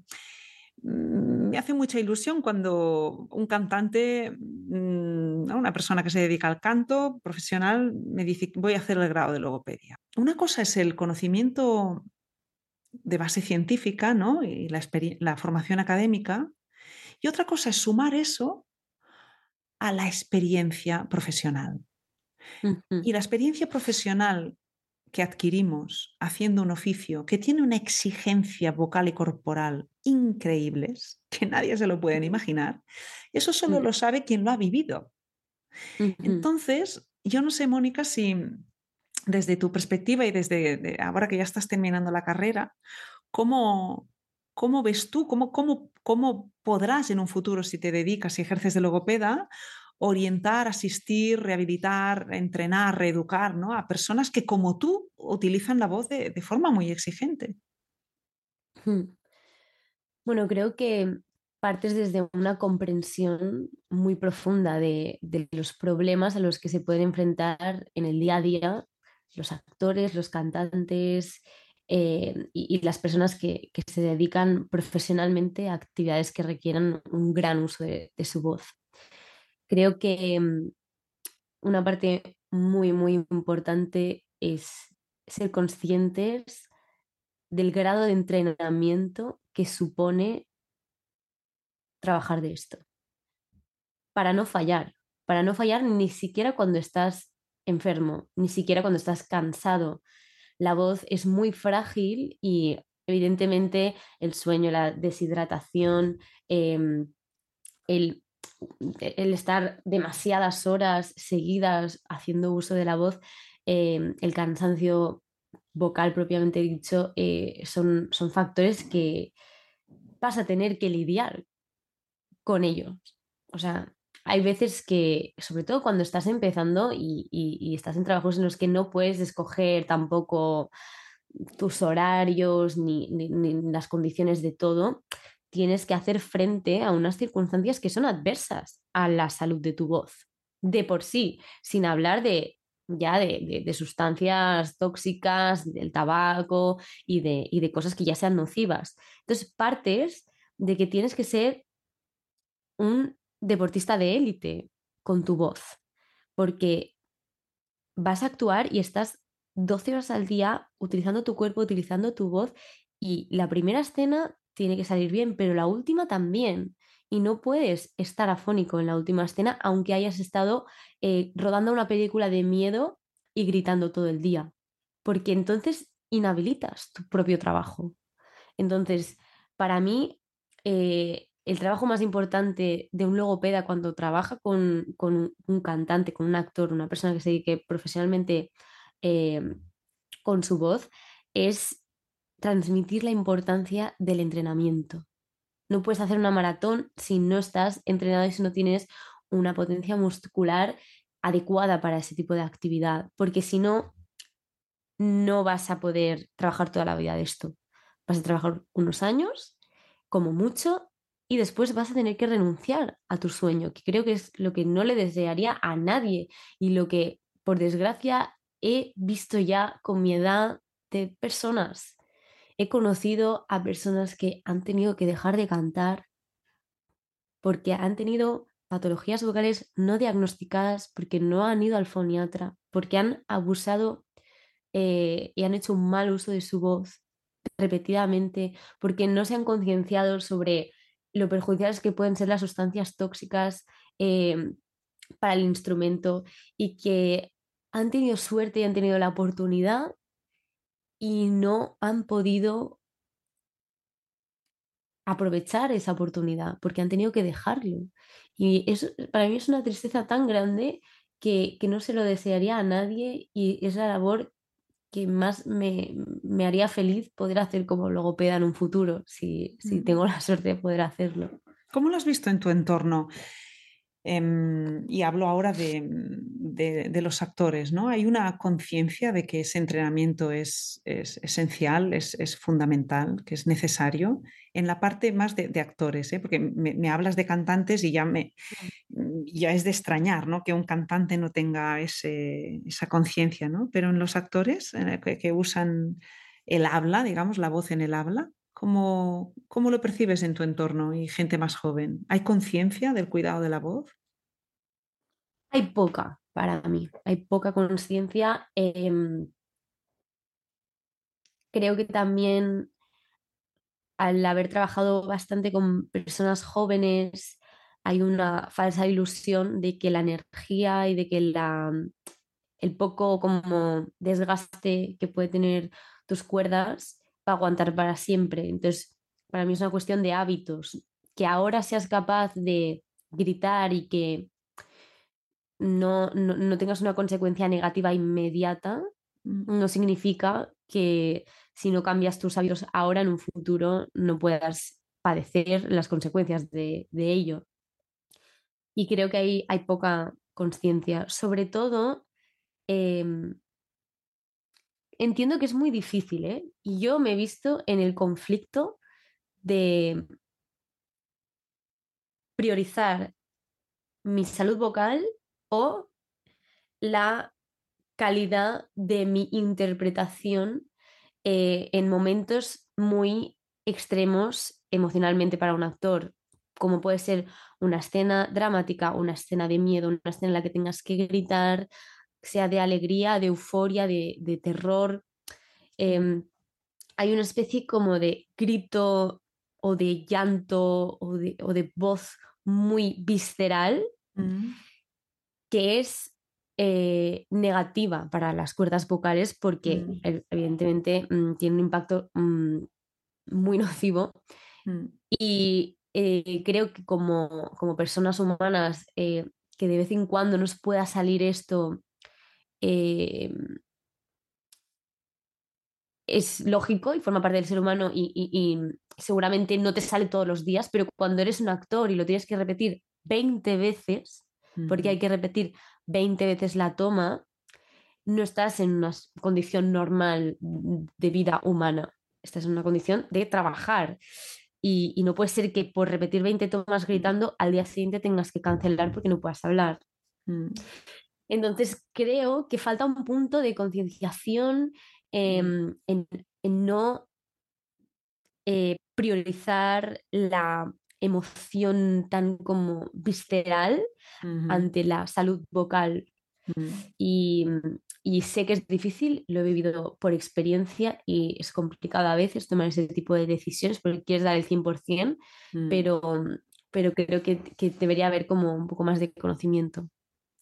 Mm, me hace mucha ilusión cuando un cantante, mm, una persona que se dedica al canto profesional, me dice, voy a hacer el grado de logopedia. Una cosa es el conocimiento de base científica ¿no? y la, la formación académica, y otra cosa es sumar eso a la experiencia profesional. Uh -huh. Y la experiencia profesional que adquirimos haciendo un oficio que tiene una exigencia vocal y corporal increíbles, que nadie se lo puede imaginar, eso solo lo sabe quien lo ha vivido. Entonces, yo no sé, Mónica, si desde tu perspectiva y desde de ahora que ya estás terminando la carrera, ¿cómo, cómo ves tú, cómo, cómo, cómo podrás en un futuro, si te dedicas y ejerces de logopeda, orientar, asistir, rehabilitar, entrenar, reeducar ¿no? a personas que como tú utilizan la voz de, de forma muy exigente. Bueno, creo que partes desde una comprensión muy profunda de, de, los problemas a los que se pueden enfrentar en el día a día los actores, los cantantes eh, y, las personas que, que, se dedican profesionalmente a actividades que requieran un gran uso de, de su voz. Creo que mm, una parte muy, muy importante es ser conscientes del grado de entrenamiento que supone trabajar de esto. Para no fallar, para no fallar ni siquiera cuando estás enfermo, ni siquiera cuando estás cansado. La voz es muy frágil y evidentemente el sueño, la deshidratación, eh, el el estar demasiadas horas seguidas haciendo uso de la voz, eh, el cansancio vocal propiamente dicho, eh, son, son factores que vas a tener que lidiar con ellos. O sea, hay veces que, sobre todo cuando estás empezando y, y, estás en trabajos en los que no puedes escoger tampoco tus horarios ni, ni, las condiciones de todo, tienes que hacer frente a unas circunstancias que son adversas a la salud de tu voz, de por sí, sin hablar de ya de, sustancias tóxicas, del tabaco y de, y de cosas que ya sean nocivas. Entonces, partes de que tienes que ser un deportista de élite con tu voz, porque vas a actuar y estás 12 horas al día utilizando tu cuerpo, utilizando tu voz y la primera escena tiene que salir bien, pero la última también. Y no puedes estar afónico en la última escena, aunque hayas estado eh, rodando una película de miedo y gritando todo el día, porque entonces inhabilitas tu propio trabajo. Entonces, para mí, eh, el trabajo más importante de un logopeda cuando trabaja con, un cantante, con un actor, una persona que se dedique profesionalmente eh, con su voz, es transmitir la importancia del entrenamiento. No puedes hacer una maratón si no estás entrenado y si no tienes una potencia muscular adecuada para ese tipo de actividad, porque si no, no vas a poder trabajar toda la vida de esto. Vas a trabajar unos años, como mucho, y después vas a tener que renunciar a tu sueño, que creo que es lo que no le desearía a nadie y lo que, por desgracia, he visto ya con mi edad de personas He conocido a personas que han tenido que dejar de cantar porque han tenido patologías vocales no diagnosticadas, porque no han ido al foniatra, porque han abusado eh, y han hecho un mal uso de su voz repetidamente, porque no se han concienciado sobre lo perjudiciales que pueden ser las sustancias tóxicas eh, para el instrumento y que han tenido suerte y han tenido la oportunidad y no han podido aprovechar esa oportunidad porque han tenido que dejarlo. Y eso para mí es una tristeza tan grande que, no se lo desearía a nadie y es la labor que más me, haría feliz poder hacer como logopeda en un futuro, si, si tengo la suerte de poder hacerlo. ¿Cómo lo has visto en tu entorno? Em, y hablo ahora de, los actores, ¿no? Hay una conciencia de que ese entrenamiento es, esencial, es, fundamental, que es necesario en la parte más de, actores, ¿eh? porque me, hablas de cantantes y ya, me, ya es de extrañar ¿no? que un cantante no tenga esa conciencia, ¿no? pero en los actores eh, que, usan el habla, digamos, la voz en el habla, ¿Cómo, lo percibes en tu entorno y gente más joven? ¿Hay conciencia del cuidado de la voz? Hay poca para mí, hay poca conciencia. Em, creo que también al haber trabajado bastante con personas jóvenes, hay una falsa ilusión de que la energía y de que la, el poco como desgaste que puede tener tus cuerdas para aguantar para siempre. Entonces, para mí es una cuestión de hábitos. Que ahora seas capaz de gritar y que no, tengas una consecuencia negativa inmediata, no significa que si no cambias tus hábitos ahora, en un futuro, no puedas padecer las consecuencias de, ello. Y creo que ahí hay poca conciencia. Sobre todo, em, entiendo que es muy difícil, ¿eh? Y yo me he visto en el conflicto de priorizar mi salud vocal o la calidad de mi interpretación eh, en momentos muy extremos emocionalmente para un actor, como puede ser una escena dramática, una escena de miedo, una escena en la que tengas que gritar, sea de alegría, de euforia, de, terror. Em, hay una especie como de grito o de llanto o de, voz muy visceral mm. que es eh, negativa para las cuerdas vocales porque mm. evidentemente mm, tiene un impacto muy nocivo y eh, creo que como, como personas humanas eh, que de vez en cuando nos pueda salir esto Em, es lógico y forma parte del ser humano y, seguramente no te sale todos los días, pero cuando eres un actor y lo tienes que repetir 20 veces, porque hay que repetir 20 veces la toma, no estás en una condición normal de vida humana, estás en una condición de trabajar. Y, no puede ser que por repetir 20 tomas gritando al día siguiente tengas que cancelar porque no puedas hablar. Entonces creo que falta un punto de concienciación em, en, no eh, priorizar la emoción tan como visceral ante la salud vocal. y, sé que es difícil, lo he vivido por experiencia y es complicado a veces tomar ese tipo de decisiones porque quieres dar el 100%, pero, pero creo que, debería haber como un poco más de conocimiento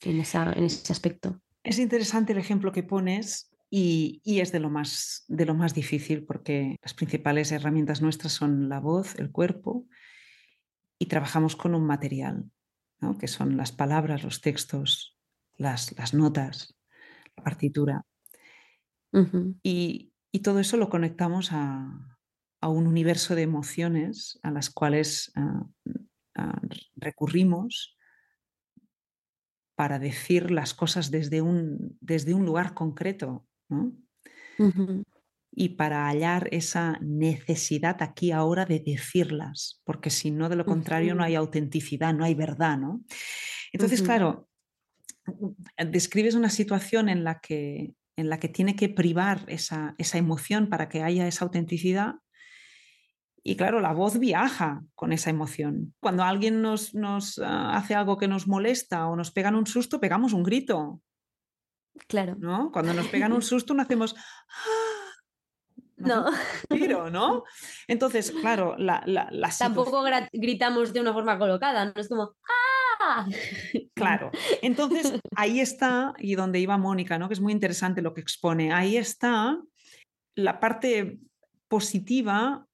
en, esa, en ese aspecto. Es interesante el ejemplo que pones y, es de lo, más, de lo más difícil porque las principales herramientas nuestras son la voz, el cuerpo y trabajamos con un material, que son las palabras, los textos, las, las notas, la partitura. y, todo eso lo conectamos a, un universo de emociones a las cuales ah, ah, recurrimos para decir las cosas desde un, desde un lugar concreto y para hallar esa necesidad aquí ahora de decirlas, porque si no, de lo contrario, no hay autenticidad, no hay verdad, ¿no? Entonces, claro, describes una situación en la que, en la que tiene que privar esa, esa emoción para que haya esa autenticidad. Y claro, la voz viaja con esa emoción. Cuando alguien nos, nos ah, hace algo que nos molesta o nos pegan un susto, pegamos un grito. Claro. ¿no? Cuando nos pegan un susto, no hacemos... ¡Ah! No. Tiro, ¿no? Entonces, claro, la, la, Tampoco gritamos de una forma colocada, no es como ¡Ah! Claro. Entonces, ahí está, y donde iba Mónica, ¿no? Que es muy interesante lo que expone. Ahí está la parte positiva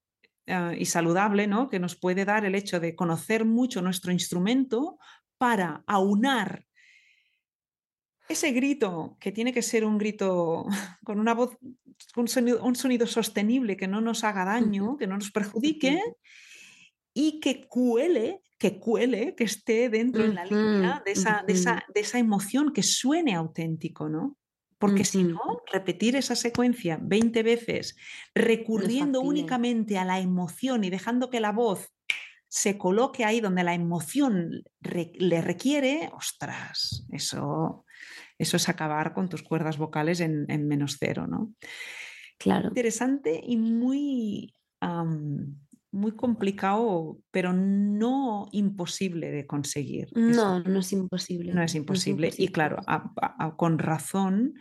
eh, y saludable, ¿no? Que nos puede dar el hecho de conocer mucho nuestro instrumento para aunar ese grito, que tiene que ser un grito con una voz, un sonido, un sonido sostenible, que no nos haga daño, que no nos perjudique y que cuele, que cuele, que esté dentro en la línea de esa, de, esa, de esa, emoción, que suene auténtico, ¿no? Porque si no, repetir esa secuencia 20 veces, recurriendo únicamente a la emoción y dejando que la voz se coloque ahí donde la emoción le requiere, ostras, eso eso es acabar con tus cuerdas vocales en, menos cero, ¿no? Claro. Interesante y muy, muy complicado, pero no imposible de conseguir. No, no es imposible. No es imposible. Y claro, con razón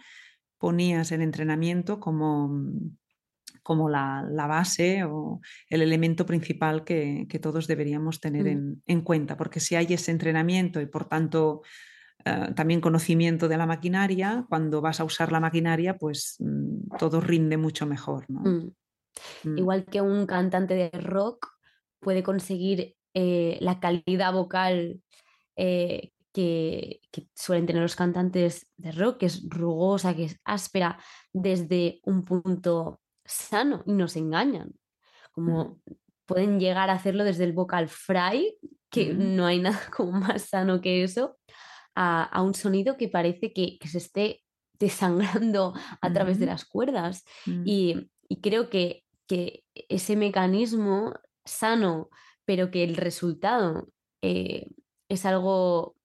ponías el entrenamiento como, como la, base o el elemento principal que, todos deberíamos tener mm. en, en, cuenta, porque si hay ese entrenamiento y por tanto eh, también conocimiento de la maquinaria, cuando vas a usar la maquinaria, pues mm, todo rinde mucho mejor. Mm. Mm. Igual que un cantante de rock puede conseguir eh, la calidad vocal eh, que, suelen tener los cantantes de rock, que es rugosa, que es áspera, desde un punto sano y nos engañan. Como pueden llegar a hacerlo desde el vocal fry, que no hay nada como más sano que eso, a, un sonido que parece que, se esté desangrando a través de las cuerdas. Mm. Y, creo que, ese mecanismo sano, pero que el resultado eh, es algo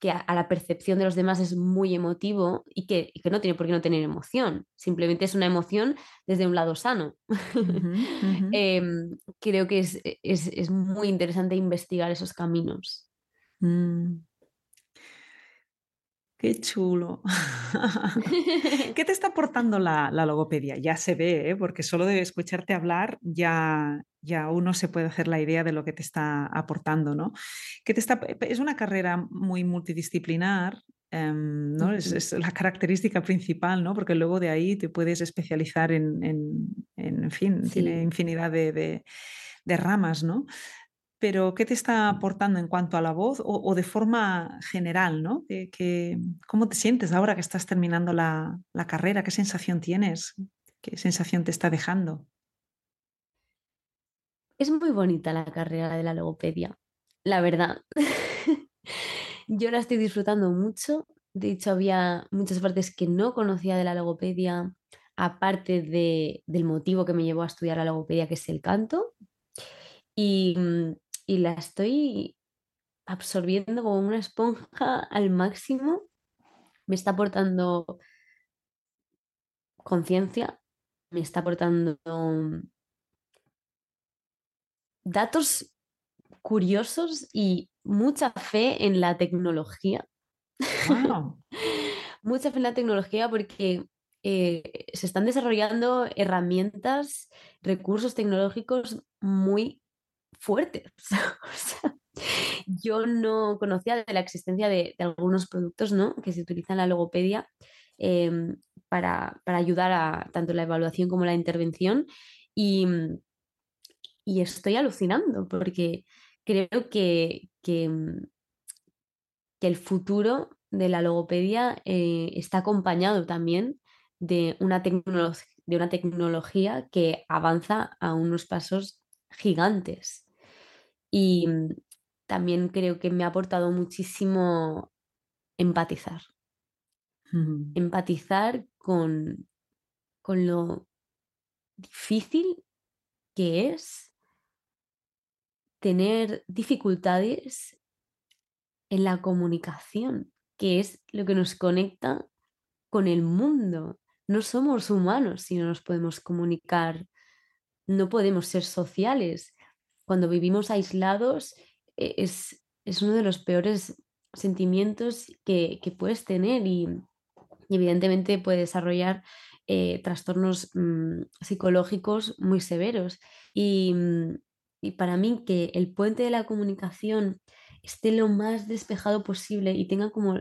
que a, la percepción de los demás es muy emotivo y que, no tiene por qué no tener emoción, simplemente es una emoción desde un lado sano. Em, creo que es, muy interesante investigar esos caminos. Mm. Qué chulo. ¿Qué te está aportando la, logopedia? Ya se ve, ¿eh? porque solo de escucharte hablar ya, ya uno se puede hacer la idea de lo que te está aportando, ¿no? te está, es una carrera muy multidisciplinar, em, ¿no? Es, la característica principal, ¿no? Porque luego de ahí te puedes especializar en, en, fin, tiene infinidad de, de ramas, ¿no? Pero ¿qué te está aportando en cuanto a la voz o, de forma general? ¿no? cómo te sientes ahora que estás terminando la, carrera? ¿Qué sensación tienes? ¿Qué sensación te está dejando? Es muy bonita la carrera de la logopedia, la verdad. Yo la estoy disfrutando mucho de hecho había muchas partes que no conocía de la logopedia, aparte de, del motivo que me llevó a estudiar la logopedia, que es el canto. Y, mm, y la estoy absorbiendo como una esponja al máximo. Me está aportando conciencia, me está aportando datos curiosos y mucha fe en la tecnología. mucha fe en la tecnología porque eh, se están desarrollando herramientas, recursos tecnológicos muy fuertes. yo no conocía de la existencia de, algunos productos ¿no? que se utilizan en la logopedia em, para, ayudar a tanto la evaluación como la intervención. Y, y estoy alucinando porque creo que, que, el futuro de la logopedia eh, está acompañado también de una, de una tecnología que avanza a unos pasos gigantes. Y también creo que me ha aportado muchísimo empatizar. Empatizar con, con lo difícil que es tener dificultades en la comunicación, que es lo que nos conecta con el mundo. No somos humanos si no nos podemos comunicar, no podemos ser sociales. Cuando vivimos aislados e-, es, uno de los peores sentimientos que, puedes tener y, evidentemente puede desarrollar eh, trastornos mm, psicológicos muy severos. Y, mm, y para mí que el puente de la comunicación esté lo más despejado posible y tenga como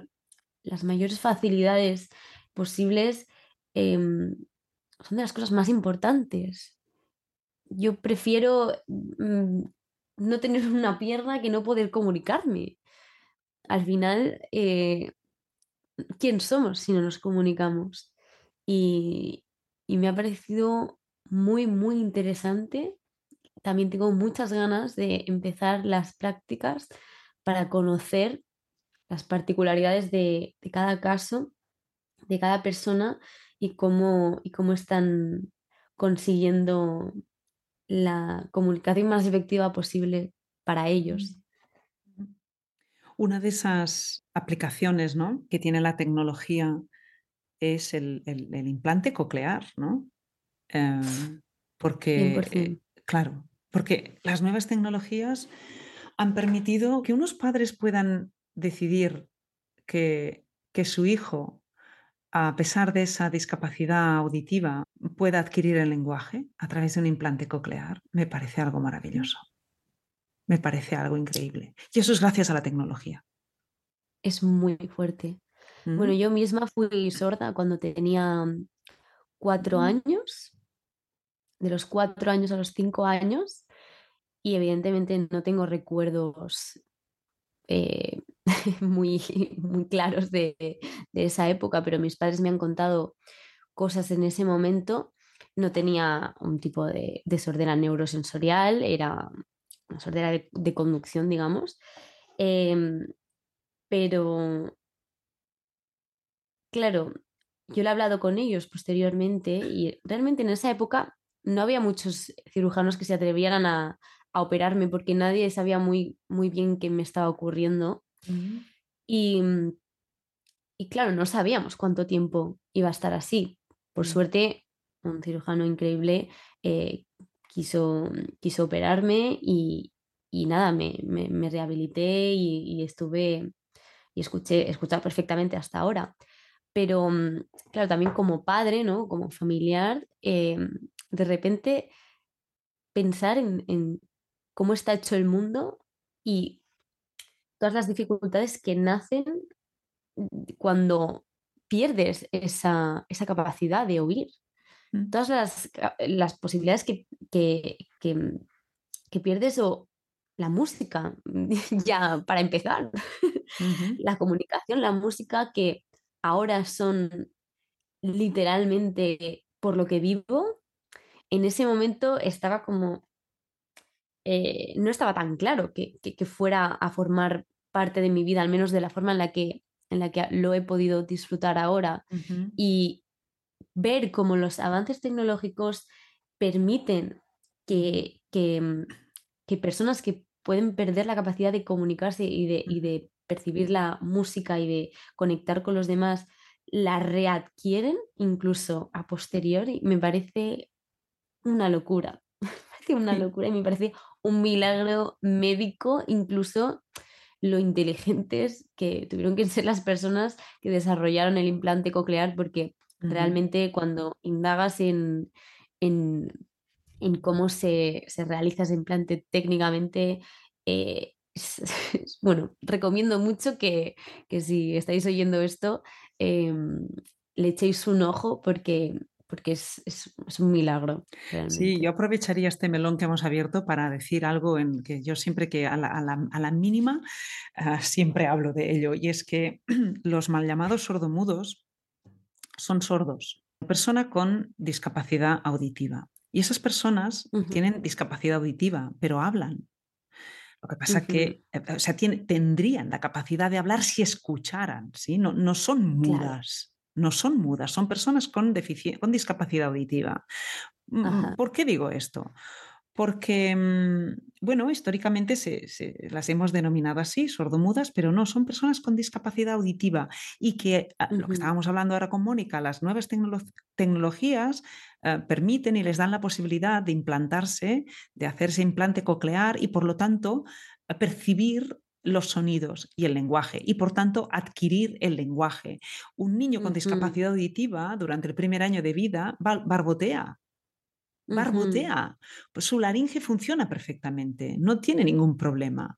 las mayores facilidades posibles, em, son de las cosas más importantes. Yo prefiero mm, no tener una pierna que no poder comunicarme. Al final, eh, ¿quién somos si no nos comunicamos? Y, y me ha parecido muy, muy interesante también tengo muchas ganas de empezar las prácticas para conocer las particularidades de, cada caso, de cada persona y cómo, y cómo están consiguiendo la comunicación más efectiva posible para ellos. Una de esas aplicaciones ¿no? que tiene la tecnología es el, implante coclear, ¿no? Em, porque, eh, claro, porque las nuevas tecnologías han permitido que unos padres puedan decidir que, su hijo, a pesar de esa discapacidad auditiva, pueda adquirir el lenguaje a través de un implante coclear. Me parece algo maravilloso. Me parece algo increíble. Y eso es gracias a la tecnología. Es muy fuerte. Bueno, yo misma fui sorda cuando tenía cuatro años. De los cuatro años a los cinco años y evidentemente no tengo recuerdos eh, muy, muy claros de, esa época, pero mis padres me han contado cosas en ese momento. No tenía un tipo de, de sordera neurosensorial, era una sordera de, conducción, digamos. Em, pero, claro, yo lo he hablado con ellos posteriormente y realmente en esa época no había muchos cirujanos que se atrevieran a, a operarme porque nadie sabía muy, muy bien qué me estaba ocurriendo. y, mm, y, claro, no sabíamos cuánto tiempo iba a estar así. Por suerte, un cirujano increíble eh, quiso, quiso operarme y, y nada, me, me, rehabilité y, estuve y escuché, escuchar perfectamente hasta ahora. Pero mm, claro, también como padre, ¿no? Como familiar, em, de repente pensar en, cómo está hecho el mundo y todas las dificultades que nacen cuando pierdes esa, capacidad de oír. Mm. Todas las, posibilidades que, que, pierdes o la música, ya para empezar, la comunicación, la música que ahora son literalmente por lo que vivo, en ese momento estaba como eh, no estaba tan claro que, fuera a formar parte de mi vida, al menos de la forma en la que, en la que lo he podido disfrutar ahora. Y ver cómo los avances tecnológicos permiten que, que, que, personas que pueden perder la capacidad de comunicarse y de, y de percibir la música y de conectar con los demás, la readquieren incluso a posteriori, me parece una locura. Me parece una locura y me parece un milagro médico, incluso lo inteligentes que tuvieron que ser las personas que desarrollaron el implante coclear, porque realmente cuando indagas en, en, cómo se, realiza ese implante técnicamente, eh, bueno, recomiendo mucho que, si estáis oyendo esto, em, le echéis un ojo porque porque es, un milagro. Sí, yo aprovecharía este melón que hemos abierto para decir algo en que yo siempre que a la, mínima ah, siempre hablo de ello, y es que los mal llamados sordomudos son sordos, persona con discapacidad auditiva. Y esas personas tienen discapacidad auditiva, pero hablan. Lo que pasa es que eh, o sea, tendrían la capacidad de hablar si escucharan, ¿sí? No, no son mudas no son mudas, son personas con, con discapacidad auditiva. Mm, ¿Por qué digo esto? Porque, mm, bueno, históricamente se, las hemos denominado así, sordomudas, pero no, son personas con discapacidad auditiva y que ah, lo que estábamos hablando ahora con Mónica, las nuevas tecnologías eh, permiten y les dan la posibilidad de implantarse, de hacerse implante coclear y por lo tanto percibir los sonidos y el lenguaje y por tanto adquirir el lenguaje. Un niño con discapacidad auditiva durante el primer año de vida barbotea. Barbotea. Pues su laringe funciona perfectamente, no tiene ningún problema.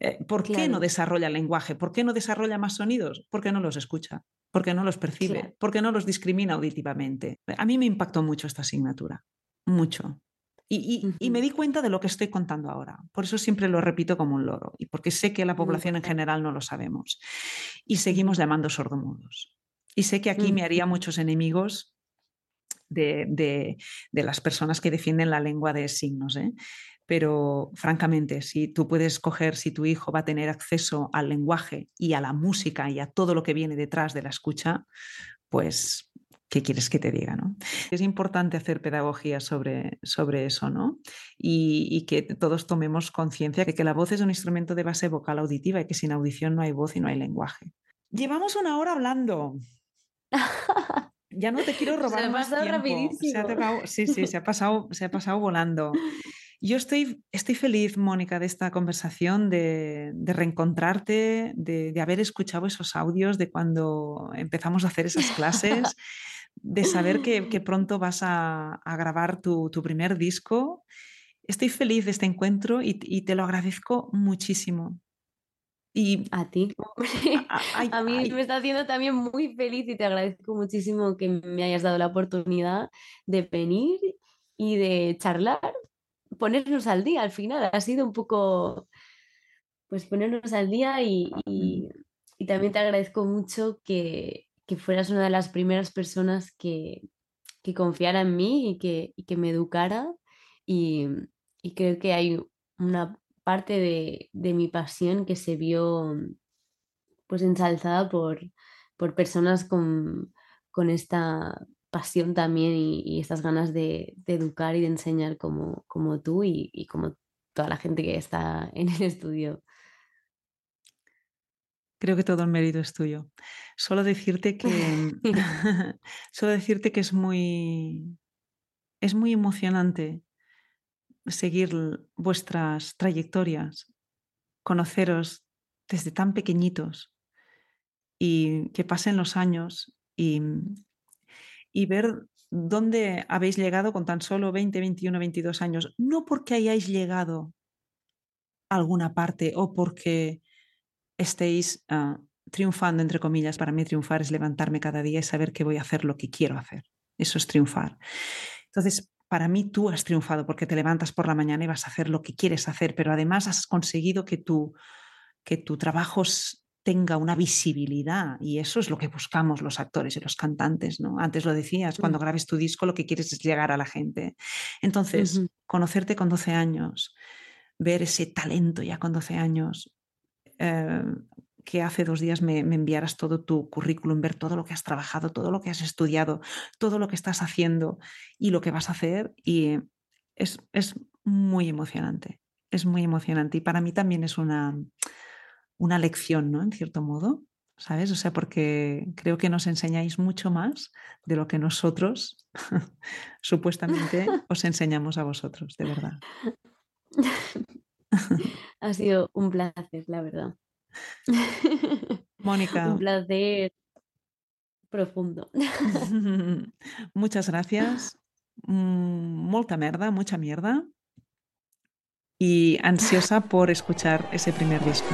Eh, ¿Por qué no desarrolla el lenguaje? ¿Por qué no desarrolla más sonidos? Porque no los escucha, porque no los percibe, porque no los discrimina auditivamente. A mí me impactó mucho esta asignatura, mucho. Y, me di cuenta de lo que estoy contando ahora. Por eso siempre lo repito como un loro. Y porque sé que la población en general no lo sabemos. Y seguimos llamando sordomudos. Y sé que aquí me haría muchos enemigos de, las personas que defienden la lengua de signos. ¿eh? Pero francamente, si tú puedes coger, si tu hijo va a tener acceso al lenguaje y a la música y a todo lo que viene detrás de la escucha, pues ¿qué quieres que te diga? ¿no? Es importante hacer pedagogía sobre, sobre eso, ¿no? Y, que todos tomemos conciencia de que la voz es un instrumento de base vocal auditiva y que sin audición no hay voz y no hay lenguaje. Llevamos una hora hablando. Ya no te quiero robar se más tiempo. Rapidísimo. sí, sí, se ha pasado, se ha pasado volando. Yo estoy, estoy feliz, Mónica, de esta conversación, de, reencontrarte, de, de, haber escuchado esos audios de cuando empezamos a hacer esas clases de saber que, pronto vas a, grabar tu, primer disco. Estoy feliz de este encuentro y, te lo agradezco muchísimo. Y a ti. A, mí me está haciendo también muy feliz y te agradezco muchísimo que me hayas dado la oportunidad de venir y de charlar, ponernos al día al final. Ha sido un poco, pues ponernos al día y también te agradezco mucho que, que fueras una de las primeras personas que, que confiara en mí y que, que me educara. Y, creo que hay una parte de, mi pasión que se vio pues ensalzada por, por personas con, esta pasión también y, estas ganas de, educar y de enseñar como, como tú y, y, como toda la gente que está en el estudio. Creo que todo el mérito es tuyo. Solo decirte que, solo decirte que es muy, es muy emocionante seguir vuestras trayectorias, conoceros desde tan pequeñitos y que pasen los años y, y ver dónde habéis llegado con tan solo 20, 21, 22 años. No porque hayáis llegado a alguna parte o porque estéis ah, triunfando, entre comillas. Para mí triunfar es levantarme cada día y saber que voy a hacer lo que quiero hacer. Eso es triunfar. Entonces, para mí tú has triunfado porque te levantas por la mañana y vas a hacer lo que quieres hacer, pero además has conseguido que tu, que tu trabajo tenga una visibilidad y eso es lo que buscamos los actores y los cantantes, ¿no? Antes lo decías, cuando grabes tu disco lo que quieres es llegar a la gente. Entonces, conocerte con 12 años, ver ese talento ya con 12 años, eh, que hace dos días me, enviaras todo tu currículum, ver todo lo que has trabajado, todo lo que has estudiado, todo lo que estás haciendo y lo que vas a hacer. Y es, es muy emocionante, es muy emocionante. Y para mí también es una, una lección, ¿no? En cierto modo, ¿sabes? O sea, porque creo que nos enseñáis mucho más de lo que nosotros supuestamente os enseñamos a vosotros, de verdad. ha sido un placer, la verdad. Mónica. un placer profundo. Muchas gracias. Mm, molta merda, mucha mierda. Y ansiosa por escuchar ese primer disco.